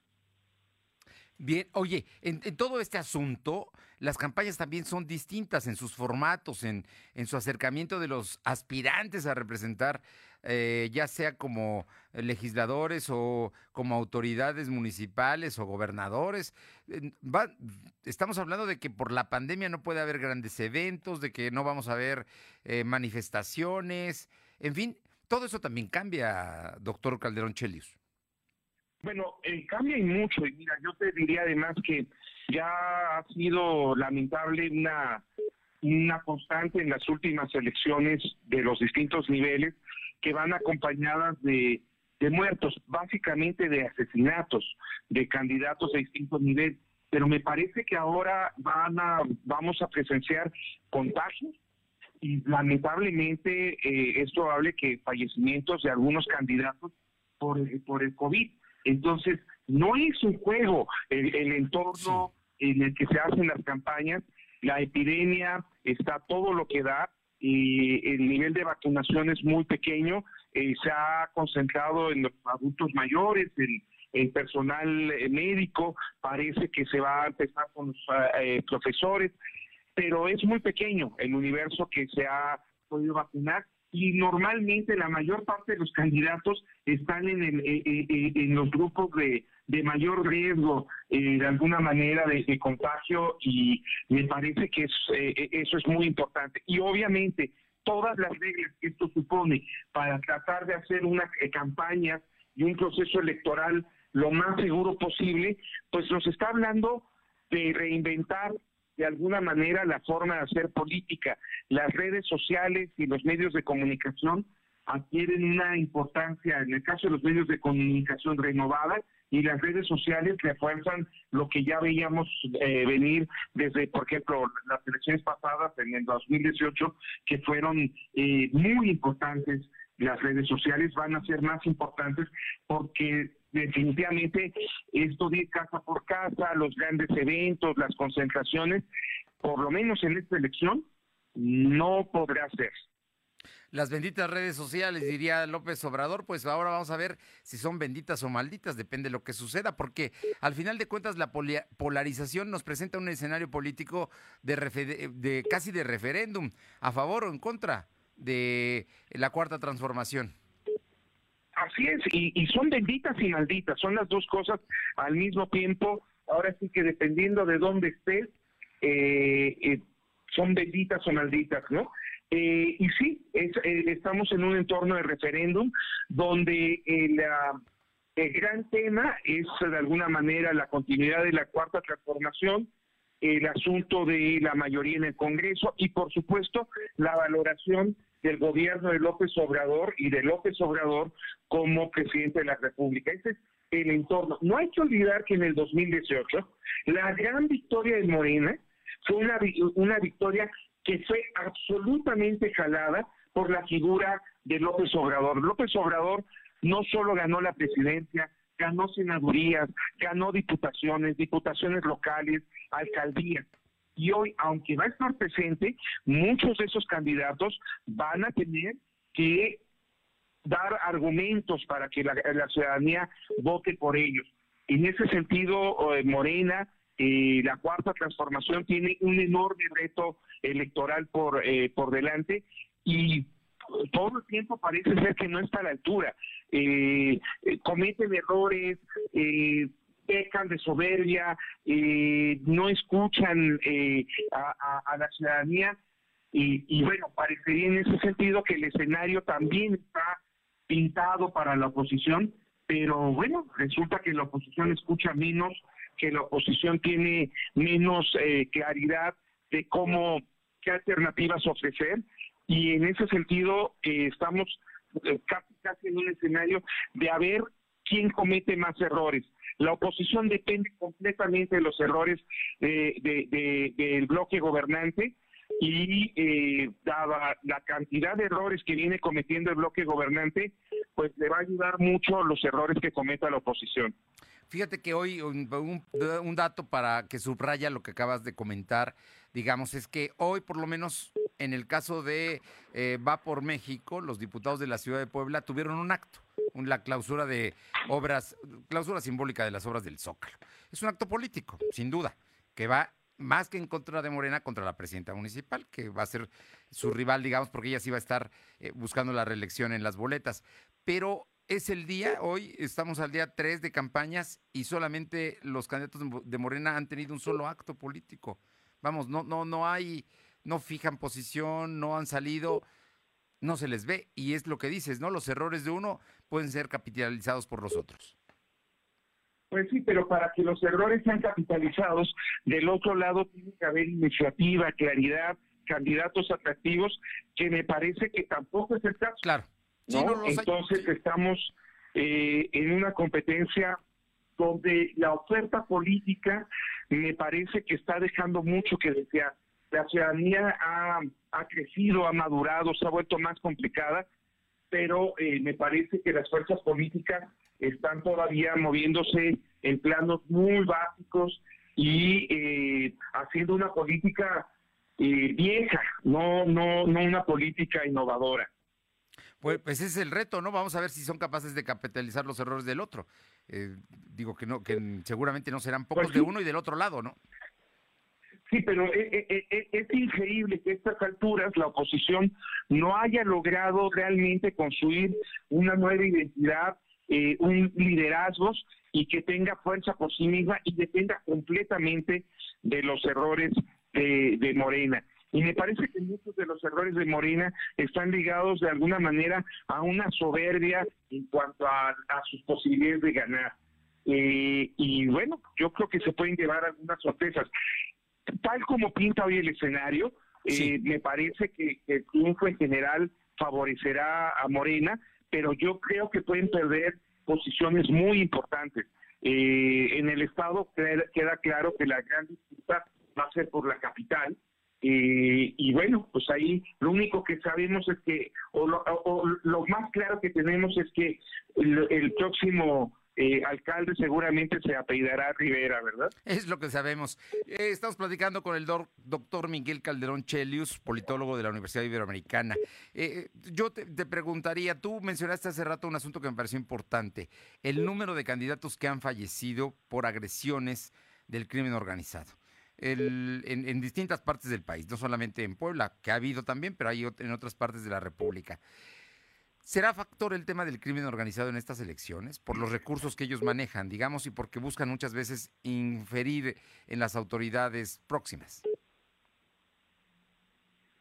Bien, oye, en, todo este asunto, las campañas también son distintas en sus formatos, en, en su acercamiento de los aspirantes a representar, eh, ya sea como legisladores o como autoridades municipales o gobernadores. Estamos hablando de que por la pandemia no puede haber grandes eventos, de que no vamos a ver eh, manifestaciones, en fin, todo eso también cambia, doctor Calderón Chelius. Bueno, eh, cambia y mucho. Y mira, yo te diría además que ya ha sido lamentable una, una constante en las últimas elecciones de los distintos niveles que van acompañadas de, de muertos, básicamente de asesinatos de candidatos de distintos niveles. Pero me parece que ahora van a, vamos a presenciar contagios y lamentablemente eh, es probable que fallecimientos de algunos candidatos por, por el COVID. Entonces, no es un juego el, el entorno sí. en el que se hacen las campañas. La epidemia está todo lo que da y el nivel de vacunación es muy pequeño. Eh, se ha concentrado en los adultos mayores, en el personal médico, parece que se va a empezar con los eh, profesores, pero es muy pequeño el universo que se ha podido vacunar y normalmente la mayor parte de los candidatos están en, el, eh, eh, en los grupos de, de mayor riesgo eh, de alguna manera de, contagio y me parece que es, eh, eso es muy importante. Y obviamente todas las reglas que esto supone para tratar de hacer una eh, campaña y un proceso electoral lo más seguro posible, pues nos está hablando de reinventar de alguna manera la forma de hacer política. Las redes sociales y los medios de comunicación adquieren una importancia, en el caso de los medios de comunicación renovada, y las redes sociales refuerzan lo que ya veíamos eh, venir desde, por ejemplo, las elecciones pasadas en el 2018, que fueron eh, muy importantes. Las redes sociales van a ser más importantes porque definitivamente esto de casa por casa, los grandes eventos, las concentraciones, por lo menos en esta elección, no podrá ser. Las benditas redes sociales, diría López Obrador, pues ahora vamos a ver si son benditas o malditas, depende de lo que suceda, porque al final de cuentas la polarización nos presenta un escenario político de, de casi de referéndum, a favor o en contra de la cuarta transformación. Así es, y, y, son benditas y malditas, son las dos cosas al mismo tiempo. Ahora sí que dependiendo de dónde estés, eh, eh, son benditas o malditas, ¿no? Eh, y sí, es, estamos en un entorno de referéndum donde el, el gran tema es de alguna manera la continuidad de la cuarta transformación, el asunto de la mayoría en el Congreso y por supuesto la valoración del gobierno de López Obrador y de López Obrador como presidente de la República. Ese es el entorno. No hay que olvidar que en el 2018 la gran victoria de Morena fue una, una victoria que fue absolutamente jalada por la figura de López Obrador. López Obrador no solo ganó la presidencia, ganó senadurías, ganó diputaciones, diputaciones locales, alcaldías y hoy, aunque va a estar presente, muchos de esos candidatos van a tener que dar argumentos para que la, ciudadanía vote por ellos. En ese sentido, eh, Morena, eh, la cuarta transformación tiene un enorme reto electoral por, eh, por delante y todo el tiempo parece ser que no está a la altura. Eh, eh, cometen errores, pecan de soberbia, no escuchan eh, a, la ciudadanía. Y, bueno, parecería en ese sentido que el escenario también está pintado para la oposición, pero bueno, resulta que la oposición escucha menos, que la oposición tiene menos eh, claridad de cómo, qué alternativas ofrecer. Y en ese sentido eh, estamos eh, casi, casi en un escenario de a ver quién comete más errores. La oposición depende completamente de los errores eh, de- de- del bloque gobernante y eh, dada la cantidad de errores que viene cometiendo el bloque gobernante, pues le va a ayudar mucho los errores que cometa la oposición. Fíjate que hoy un, un- un dato para que subraya lo que acabas de comentar, digamos, es que hoy por lo menos en el caso de eh, Va por México, los diputados de la ciudad de Puebla tuvieron un acto, la clausura de obras, clausura simbólica de las obras del Zócalo. Es un acto político, sin duda, que va más que en contra de Morena, contra la presidenta municipal, que va a ser su rival, digamos, porque ella sí va a estar eh, buscando la reelección en las boletas. Pero es el día, hoy estamos al día 3 de campañas y solamente los candidatos de Mo- de Morena han tenido un solo acto político. Vamos, no, no, no hay, no fijan posición, no han salido, no se les ve. Y es lo que dices, ¿no? Los errores de uno pueden ser capitalizados por los otros. Pues sí, pero para que los errores sean capitalizados, del otro lado tiene que haber iniciativa, claridad, candidatos atractivos, que me parece que tampoco es el caso. Claro. ¿no? Sí, no los hay. Entonces estamos eh, en una competencia donde la oferta política me parece que está dejando mucho que desear. La ciudadanía ha, ha crecido, ha madurado, se ha vuelto más complicada, pero eh, me parece que las fuerzas políticas están todavía moviéndose en planos muy básicos y eh, haciendo una política eh, vieja, no, no, no una política innovadora. Pues, pues ese es el reto, ¿no? Vamos a ver si son capaces de capitalizar los errores del otro. Eh, digo que no, que seguramente no serán pocos Pues de uno y del otro lado, ¿no? Sí, pero e- e- e- e- es increíble que a estas alturas la oposición no haya logrado realmente construir una nueva identidad, eh, un liderazgos y que tenga fuerza por sí misma y dependa completamente de los errores de, de Morena. Y me parece que muchos de los errores de Morena están ligados de alguna manera a una soberbia en cuanto a, a sus posibilidades de ganar. Eh, y bueno, yo creo que se pueden llevar algunas sorpresas tal como pinta hoy el escenario, eh, me parece que, que el triunfo en general favorecerá a Morena, pero yo creo que pueden perder posiciones muy importantes. Eh, en el Estado queda, claro que la gran disputa va a ser por la capital. eh, y bueno, pues ahí lo único que sabemos es que, o lo, o- o lo más claro que tenemos es que el, el próximo eh, alcalde seguramente se apellidará Rivera, ¿verdad? Es lo que sabemos. Eh, estamos platicando con el doctor Miguel Calderón Chelius, politólogo de la Universidad Iberoamericana. Eh, yo te, preguntaría, tú mencionaste hace rato un asunto que me pareció importante, el número de candidatos que han fallecido por agresiones del crimen organizado. El- en, en distintas partes del país, no solamente en Puebla, que ha habido también, pero hay en otras partes de la República. ¿Será factor el tema del crimen organizado en estas elecciones? Por los recursos que ellos manejan, digamos, y porque buscan muchas veces inferir en las autoridades próximas.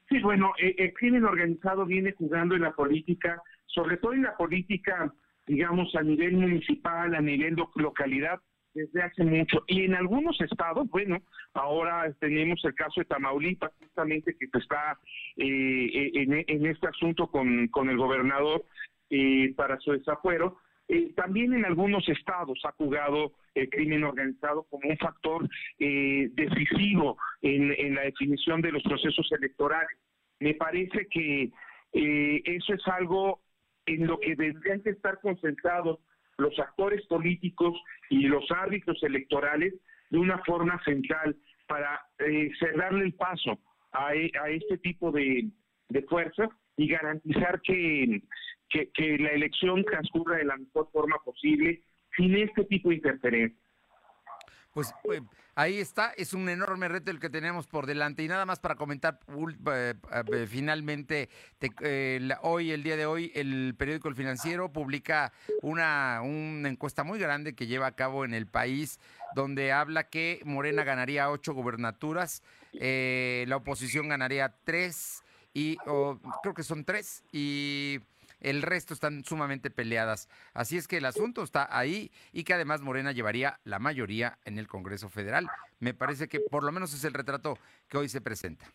Sí, bueno, eh, el crimen organizado viene jugando en la política, sobre todo en la política, digamos, a nivel municipal, a nivel lo- localidad, desde hace mucho. Y en algunos estados, bueno, ahora tenemos el caso de Tamaulipas, justamente que está eh, eh, en, en este asunto con, el gobernador eh, para su desafuero. Eh, también en algunos estados ha jugado el crimen organizado como un factor decisivo en, la definición de los procesos electorales. Me parece que eso es algo en lo que tendrían que estar concentrados los actores políticos y los árbitros electorales de una forma central para eh, cerrarle el paso a, e- este tipo de, de fuerzas y garantizar que, que la elección transcurra de la mejor forma posible sin este tipo de interferencia. Pues eh, ahí está, es un enorme reto el que tenemos por delante. Y nada más para comentar eh, eh, finalmente, te- eh, hoy, el día de hoy, el periódico El Financiero publica una, una encuesta muy grande que lleva a cabo en el país, donde habla que Morena ganaría ocho gubernaturas, la oposición ganaría tres, y creo que son tres, y el resto están sumamente peleadas. Así es que el asunto está ahí y que además Morena llevaría la mayoría en el Congreso Federal. Me parece que por lo menos es el retrato que hoy se presenta.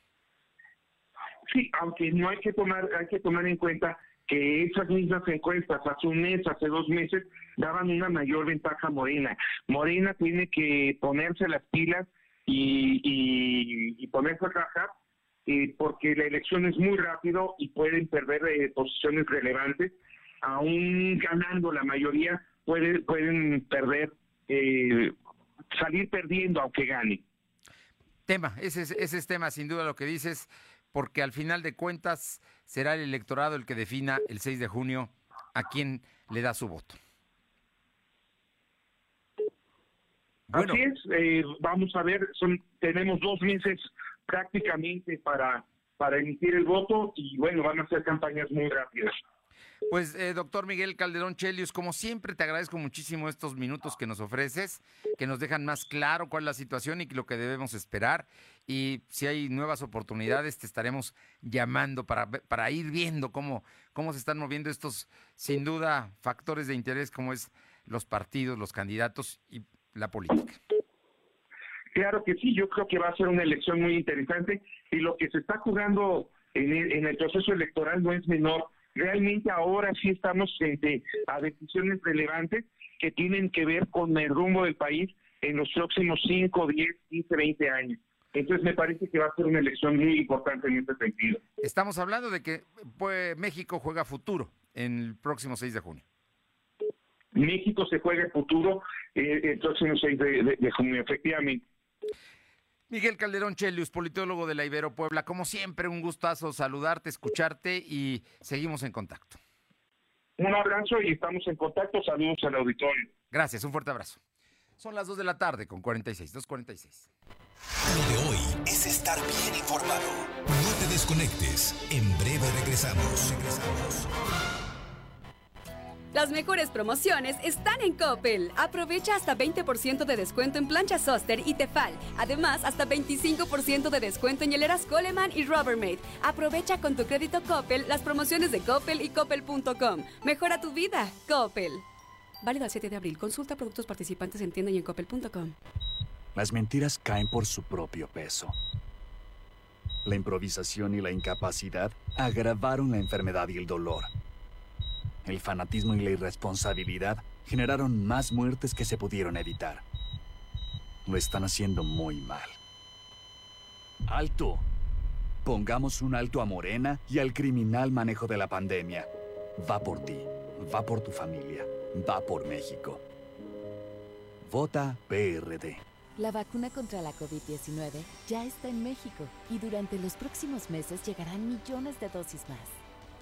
Sí, aunque no hay que tomar, hay que tomar en cuenta que esas mismas encuestas hace un mes, hace dos meses, daban una mayor ventaja a Morena. Morena tiene que ponerse las pilas y, y- y ponerse a trabajar eh, porque la elección es muy rápido y pueden perder eh, posiciones relevantes. Aún ganando la mayoría, puede- pueden perder, eh, salir perdiendo aunque gane. Tema, ese es, ese es tema sin duda lo que dices, porque al final de cuentas será el electorado el que defina el 6 de junio a quién le da su voto. Bueno. Así es, eh, vamos a ver, son, tenemos dos meses prácticamente para, para emitir el voto y bueno, van a ser campañas muy rápidas. Pues, eh, doctor Miguel Calderón Chelius, como siempre, te agradezco muchísimo estos minutos que nos ofreces, que nos dejan más claro cuál es la situación y lo que debemos esperar. Y si hay nuevas oportunidades, te estaremos llamando para, para ir viendo cómo, cómo se están moviendo estos, sin duda, factores de interés como es los partidos, los candidatos y la política. Claro que sí, yo creo que va a ser una elección muy interesante y lo que se está jugando en el, en el proceso electoral no es menor. Realmente ahora sí estamos frente a decisiones relevantes que tienen que ver con el rumbo del país en los próximos 5, 10, 15, 20 años. Entonces me parece que va a ser una elección muy importante en este sentido. Estamos hablando de que pues, México juega futuro en el próximo 6 de junio. México se juega el futuro eh, el próximo 6 de, de- de junio, efectivamente. Miguel Calderón Chelius, politólogo de la Ibero Puebla, como siempre, un gustazo saludarte, escucharte y seguimos en contacto. Un abrazo y estamos en contacto. Saludos al auditorio. Gracias, un fuerte abrazo. Son las 2 de la tarde con 46, 2.46. Lo de hoy es estar bien informado. No te desconectes. En breve regresamos. Regresamos. Las mejores promociones están en Coppel. Aprovecha hasta 20% de descuento en planchas Soster y Tefal. Además, hasta 25% de descuento en hieleras Coleman y Rubbermaid. Aprovecha con tu crédito Coppel las promociones de Coppel y Coppel.com. Mejora tu vida, Coppel. Válido al 7 de abril. Consulta productos participantes en tienda y en Coppel.com. Las mentiras caen por su propio peso. La improvisación y la incapacidad agravaron la enfermedad y el dolor. El fanatismo y la irresponsabilidad generaron más muertes que se pudieron evitar. Lo están haciendo muy mal. ¡Alto! Pongamos un alto a Morena y al criminal manejo de la pandemia. Va por ti, va por tu familia, va por México. Vota PRD. La vacuna contra la COVID-19 ya está en México y durante los próximos meses llegarán millones de dosis más.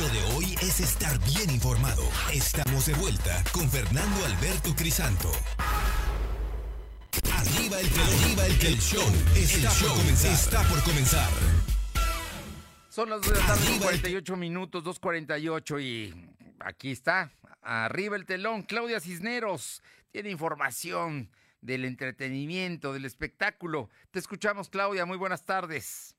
Lo de hoy es estar bien informado. Estamos de vuelta con Fernando Alberto Crisanto. Arriba el telón, arriba el, el show. Está, por comenzar. está por comenzar. Son las 2 de la tarde con 48 minutos, 2.48 y aquí está, arriba el telón, Claudia Cisneros tiene información del entretenimiento, del espectáculo. Te escuchamos, Claudia, muy buenas tardes.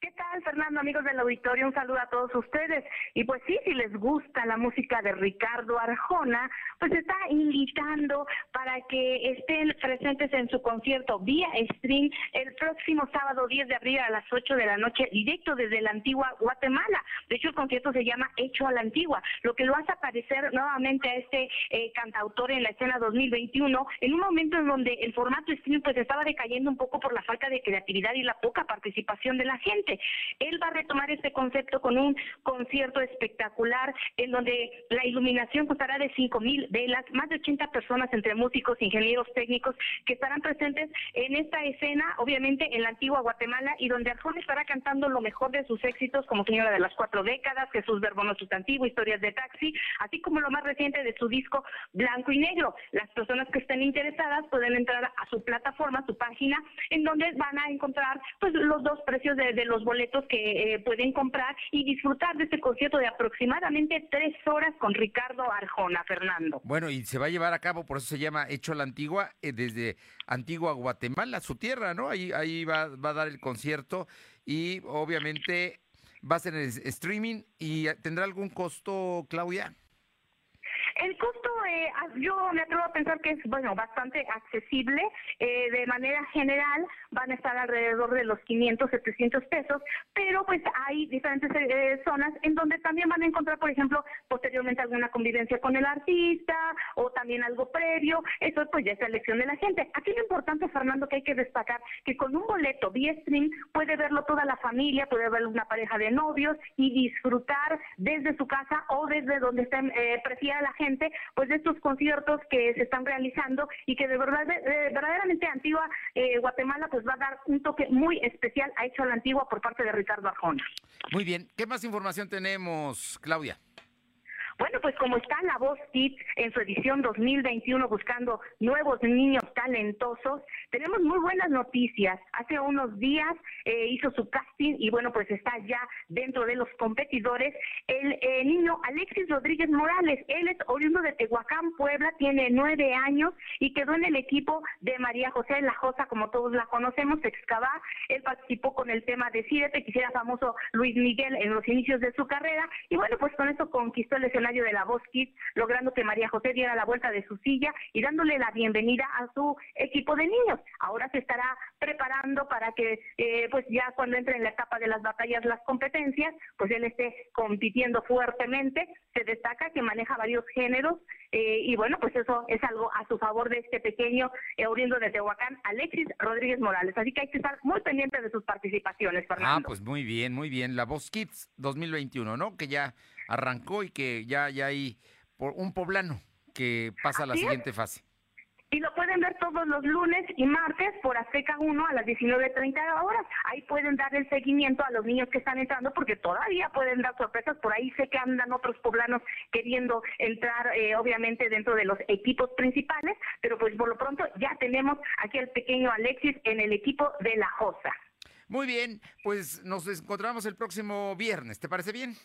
¿Qué tal, Fernando, amigos del auditorio? Un saludo a todos ustedes. Y pues sí, si les gusta la música de Ricardo Arjona, pues está invitando para que estén presentes en su concierto vía stream el próximo sábado 10 de abril a las 8 de la noche, directo desde la antigua Guatemala. De hecho, el concierto se llama Hecho a la Antigua, lo que lo hace aparecer nuevamente a este eh, cantautor en la escena 2021, en un momento en donde el formato stream pues estaba decayendo un poco por la falta de creatividad y la poca participación de la gente. Él va a retomar este concepto con un concierto espectacular en donde la iluminación costará de 5 mil velas, más de 80 personas entre músicos, ingenieros técnicos que estarán presentes en esta escena, obviamente en la antigua Guatemala y donde Arjona estará cantando lo mejor de sus éxitos como Señora de las Cuatro Décadas, Jesús Verbono Sustantivo, Historias de Taxi, así como lo más reciente de su disco Blanco y Negro. Las personas que estén interesadas pueden entrar a su plataforma, su página, en donde van a encontrar pues los dos precios de, de los boletos que eh, pueden comprar y disfrutar de este concierto de aproximadamente tres horas con Ricardo Arjona, Fernando. Bueno, y se va a llevar a cabo, por eso se llama Hecho la Antigua, eh, desde Antigua Guatemala, su tierra, ¿no? Ahí, ahí va, va a dar el concierto y obviamente va a ser en streaming y tendrá algún costo, Claudia. El costo, eh, yo me atrevo a pensar que es, bueno, bastante accesible. Eh, de manera general van a estar alrededor de los 500, 700 pesos, pero pues hay diferentes eh, zonas en donde también van a encontrar, por ejemplo, posteriormente alguna convivencia con el artista o también algo previo. Eso pues ya es elección de la gente. Aquí lo importante, Fernando, que hay que destacar, que con un boleto vía stream puede verlo toda la familia, puede verlo una pareja de novios y disfrutar desde su casa o desde donde estén, eh, prefiera la gente pues de estos conciertos que se están realizando y que de verdad de, verdaderamente Antigua eh, Guatemala pues va a dar un toque muy especial a Hecho a la Antigua por parte de Ricardo Arjona. Muy bien, ¿qué más información tenemos, Claudia? Bueno, pues como está La Voz Kids en su edición 2021 buscando nuevos niños talentosos, tenemos muy buenas noticias. Hace unos días eh, hizo su casting y bueno, pues está ya dentro de los competidores el eh, niño Alexis Rodríguez Morales. Él es oriundo de Tehuacán, Puebla, tiene nueve años y quedó en el equipo de María José La Josa, como todos la conocemos, excavar. Él participó con el tema de Sídete, que hiciera famoso Luis Miguel en los inicios de su carrera y bueno, pues con eso conquistó el escenario de la Voz Kids, logrando que María José diera la vuelta de su silla y dándole la bienvenida a su equipo de niños. Ahora se estará preparando para que, eh, pues ya cuando entre en la etapa de las batallas, las competencias, pues él esté compitiendo fuertemente. Se destaca que maneja varios géneros eh, y bueno, pues eso es algo a su favor de este pequeño eh, oriundo de Tehuacán, Alexis Rodríguez Morales. Así que hay que estar muy pendientes de sus participaciones, Fernando. Ah, pues muy bien, muy bien. La Voz Kids 2021, ¿no? Que ya arrancó y que ya, ya hay por un poblano que pasa a la siguiente fase. Y lo pueden ver todos los lunes y martes por Azteca 1 a las 19.30 horas. Ahí pueden dar el seguimiento a los niños que están entrando porque todavía pueden dar sorpresas. Por ahí sé que andan otros poblanos queriendo entrar, eh, obviamente, dentro de los equipos principales. Pero pues por lo pronto ya tenemos aquí al pequeño Alexis en el equipo de La Josa. Muy bien, pues nos encontramos el próximo viernes. ¿Te parece bien?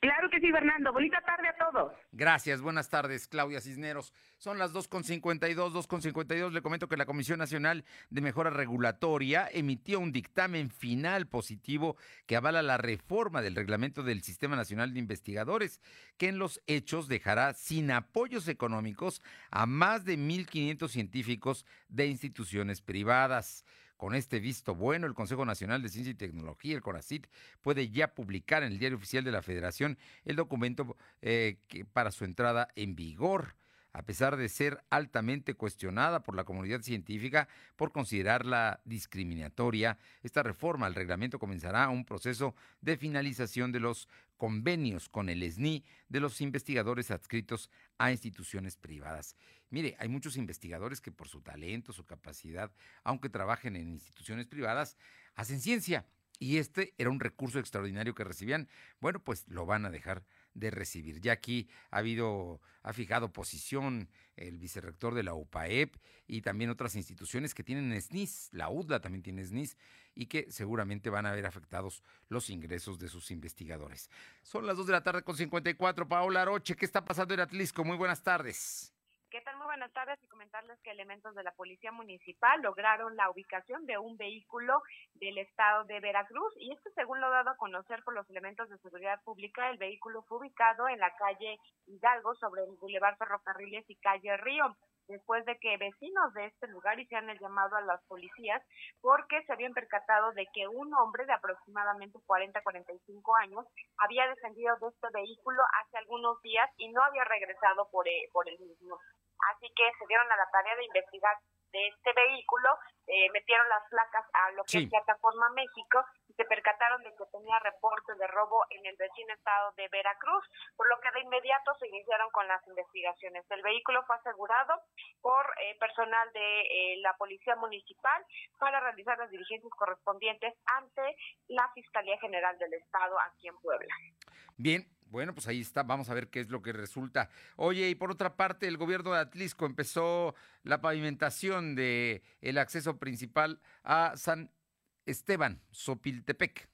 Claro que sí, Fernando. Bonita tarde a todos. Gracias, buenas tardes, Claudia Cisneros. Son las 2.52, 2.52. Le comento que la Comisión Nacional de Mejora Regulatoria emitió un dictamen final positivo que avala la reforma del reglamento del Sistema Nacional de Investigadores, que en los hechos dejará sin apoyos económicos a más de 1.500 científicos de instituciones privadas. Con este visto bueno, el Consejo Nacional de Ciencia y Tecnología, el CONACIT, puede ya publicar en el Diario Oficial de la Federación el documento eh, para su entrada en vigor, a pesar de ser altamente cuestionada por la comunidad científica por considerarla discriminatoria. Esta reforma al reglamento comenzará un proceso de finalización de los convenios con el SNI de los investigadores adscritos a instituciones privadas. Mire, hay muchos investigadores que por su talento, su capacidad, aunque trabajen en instituciones privadas, hacen ciencia. Y este era un recurso extraordinario que recibían. Bueno, pues lo van a dejar de recibir. Ya aquí ha habido, ha fijado posición el vicerrector de la UPAEP y también otras instituciones que tienen SNIS, la UDLA también tiene SNIS, y que seguramente van a ver afectados los ingresos de sus investigadores. Son las 2 de la tarde con 54. Paola Aroche, ¿qué está pasando en Atlisco? Muy buenas tardes. ¿Qué tal? Muy buenas tardes y comentarles que elementos de la Policía Municipal lograron la ubicación de un vehículo del estado de Veracruz y esto según lo dado a conocer por los elementos de seguridad pública, el vehículo fue ubicado en la calle Hidalgo sobre el Boulevard Ferrocarriles y calle Río después de que vecinos de este lugar hicieran el llamado a las policías porque se habían percatado de que un hombre de aproximadamente 40-45 años había descendido de este vehículo hace algunos días y no había regresado por, eh, por el mismo. Así que se dieron a la tarea de investigar de este vehículo, eh, metieron las placas a lo que Sí. es Plataforma México y se percataron de que tenía reporte de robo en el vecino estado de Veracruz, por lo que de inmediato se iniciaron con las investigaciones. El vehículo fue asegurado por eh, personal de eh, la Policía Municipal para realizar las diligencias correspondientes ante la Fiscalía General del Estado aquí en Puebla. Bien, bueno, pues ahí está, vamos a ver qué es lo que resulta. Oye, y por otra parte, el gobierno de Atlisco empezó la pavimentación de el acceso principal a San Esteban, Sopiltepec.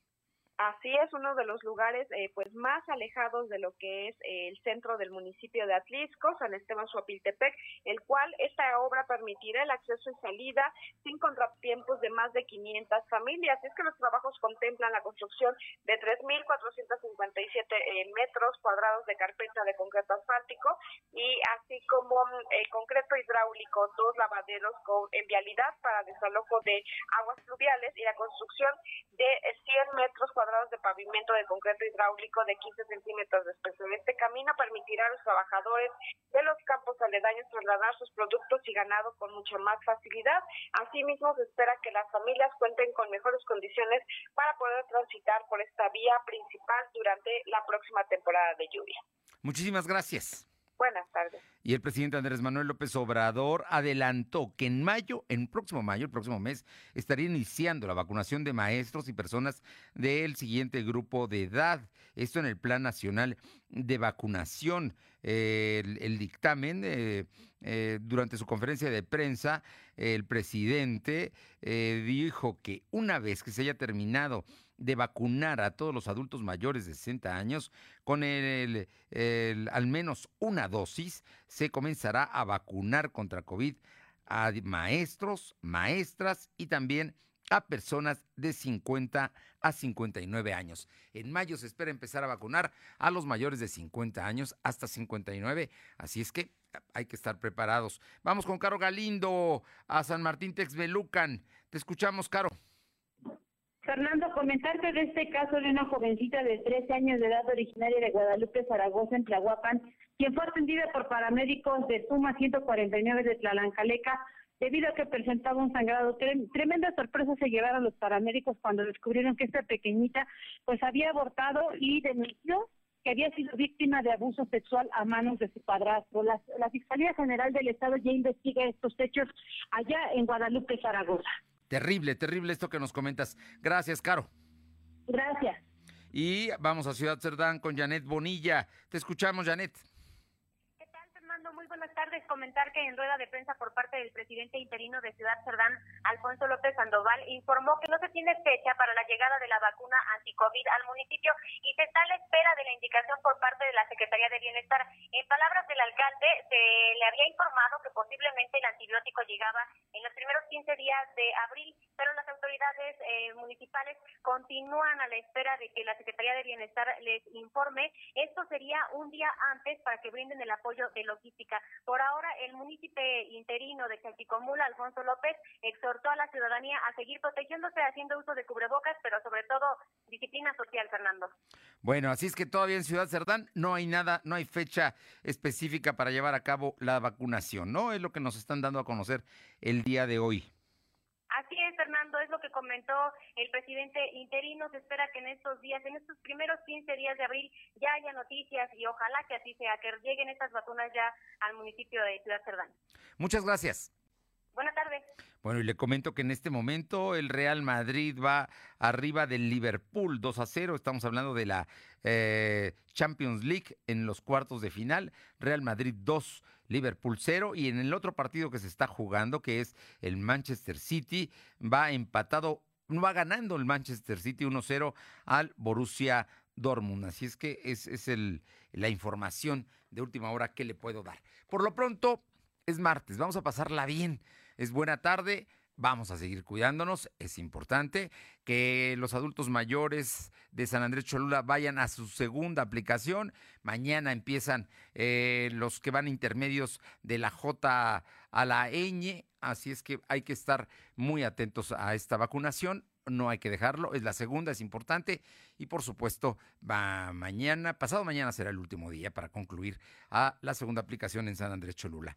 Así es, uno de los lugares eh, pues más alejados de lo que es eh, el centro del municipio de Atlisco, San Esteban Suapiltepec, el cual esta obra permitirá el acceso y salida sin contratiempos de más de 500 familias. Es que los trabajos contemplan la construcción de 3.457 eh, metros cuadrados de carpeta de concreto asfáltico y así como eh, concreto hidráulico, dos lavaderos con en vialidad para desalojo de aguas pluviales y la construcción de eh, 100 metros cuadrados de pavimento de concreto hidráulico de 15 centímetros de espesor. Este camino permitirá a los trabajadores de los campos aledaños trasladar sus productos y ganado con mucha más facilidad. Asimismo, se espera que las familias cuenten con mejores condiciones para poder transitar por esta vía principal durante la próxima temporada de lluvia. Muchísimas gracias. Buenas tardes. Y el presidente Andrés Manuel López Obrador adelantó que en mayo, en próximo mayo, el próximo mes, estaría iniciando la vacunación de maestros y personas del siguiente grupo de edad. Esto en el Plan Nacional de Vacunación. Eh, el, el dictamen, eh, eh, durante su conferencia de prensa, el presidente eh, dijo que una vez que se haya terminado de vacunar a todos los adultos mayores de 60 años con el, al menos una dosis, se comenzará a vacunar contra COVID a maestros, maestras y también a personas de 50 a 59 años. En mayo se espera empezar a vacunar a los mayores de 50 años hasta 59, así es que hay que estar preparados. Vamos con Caro Galindo a San Martín Texmelucan. Te escuchamos, Caro. Fernando, comentarte de este caso de una jovencita de 13 años de edad originaria de Guadalupe, Zaragoza, en Tlahuapan, quien fue atendida por paramédicos de Suma 149 de Tlalancaleca debido a que presentaba un sangrado. Trem- Tremenda sorpresa se llevaron los paramédicos cuando descubrieron que esta pequeñita pues había abortado y denunció que había sido víctima de abuso sexual a manos de su padrastro. La Fiscalía General del Estado ya investiga estos hechos allá en Guadalupe, Zaragoza. Terrible, terrible esto que nos comentas. Gracias, Caro. Gracias. Y vamos a Ciudad Cerdán con Janet Bonilla. Te escuchamos, Janet. Buenas tardes. Comentar que en rueda de prensa por parte del presidente interino de Ciudad Cerdán, Alfonso López Sandoval, informó que no se tiene fecha para la llegada de la vacuna anti-COVID al municipio y se está a la espera de la indicación por parte de la Secretaría de Bienestar. En palabras del alcalde, se le había informado que posiblemente el antibiótico llegaba en los primeros 15 días de abril, pero las autoridades eh, municipales continúan a la espera de que la Secretaría de Bienestar les informe. Esto sería un día antes para que brinden el apoyo de logística. Por ahora, el municipio interino de Chalchicomula, Alfonso López, exhortó a la ciudadanía a seguir protegiéndose, haciendo uso de cubrebocas, pero sobre todo disciplina social, Fernando. Bueno, así es que todavía en Ciudad Cerdán no hay nada, no hay fecha específica para llevar a cabo la vacunación, ¿no? Es lo que nos están dando a conocer el día de hoy. Así es, Fernando, es lo que comentó el presidente interino. Se espera que en estos días, en estos primeros 15 días de abril, ya haya noticias y ojalá que así sea, que lleguen estas vacunas ya al municipio de Ciudad Cerdán. Muchas gracias. Buenas tardes. Bueno, y le comento que en este momento el Real Madrid va arriba del Liverpool 2 a 0. Estamos hablando de la eh, Champions League en los cuartos de final. Real Madrid 2, Liverpool 0. Y en el otro partido que se está jugando, que es el Manchester City, va empatado, va ganando el Manchester City 1-0 al Borussia Dortmund. Así es que es, es el, la información de última hora que le puedo dar. Por lo pronto, Es martes, vamos a pasarla bien. Es buena tarde, vamos a seguir cuidándonos. Es importante que los adultos mayores de San Andrés Cholula vayan a su segunda aplicación. Mañana empiezan eh, los que van intermedios de la J a la ñ, así es que hay que estar muy atentos a esta vacunación. No hay que dejarlo, es la segunda, es importante. Y por supuesto, va mañana, pasado mañana será el último día para concluir a la segunda aplicación en San Andrés Cholula.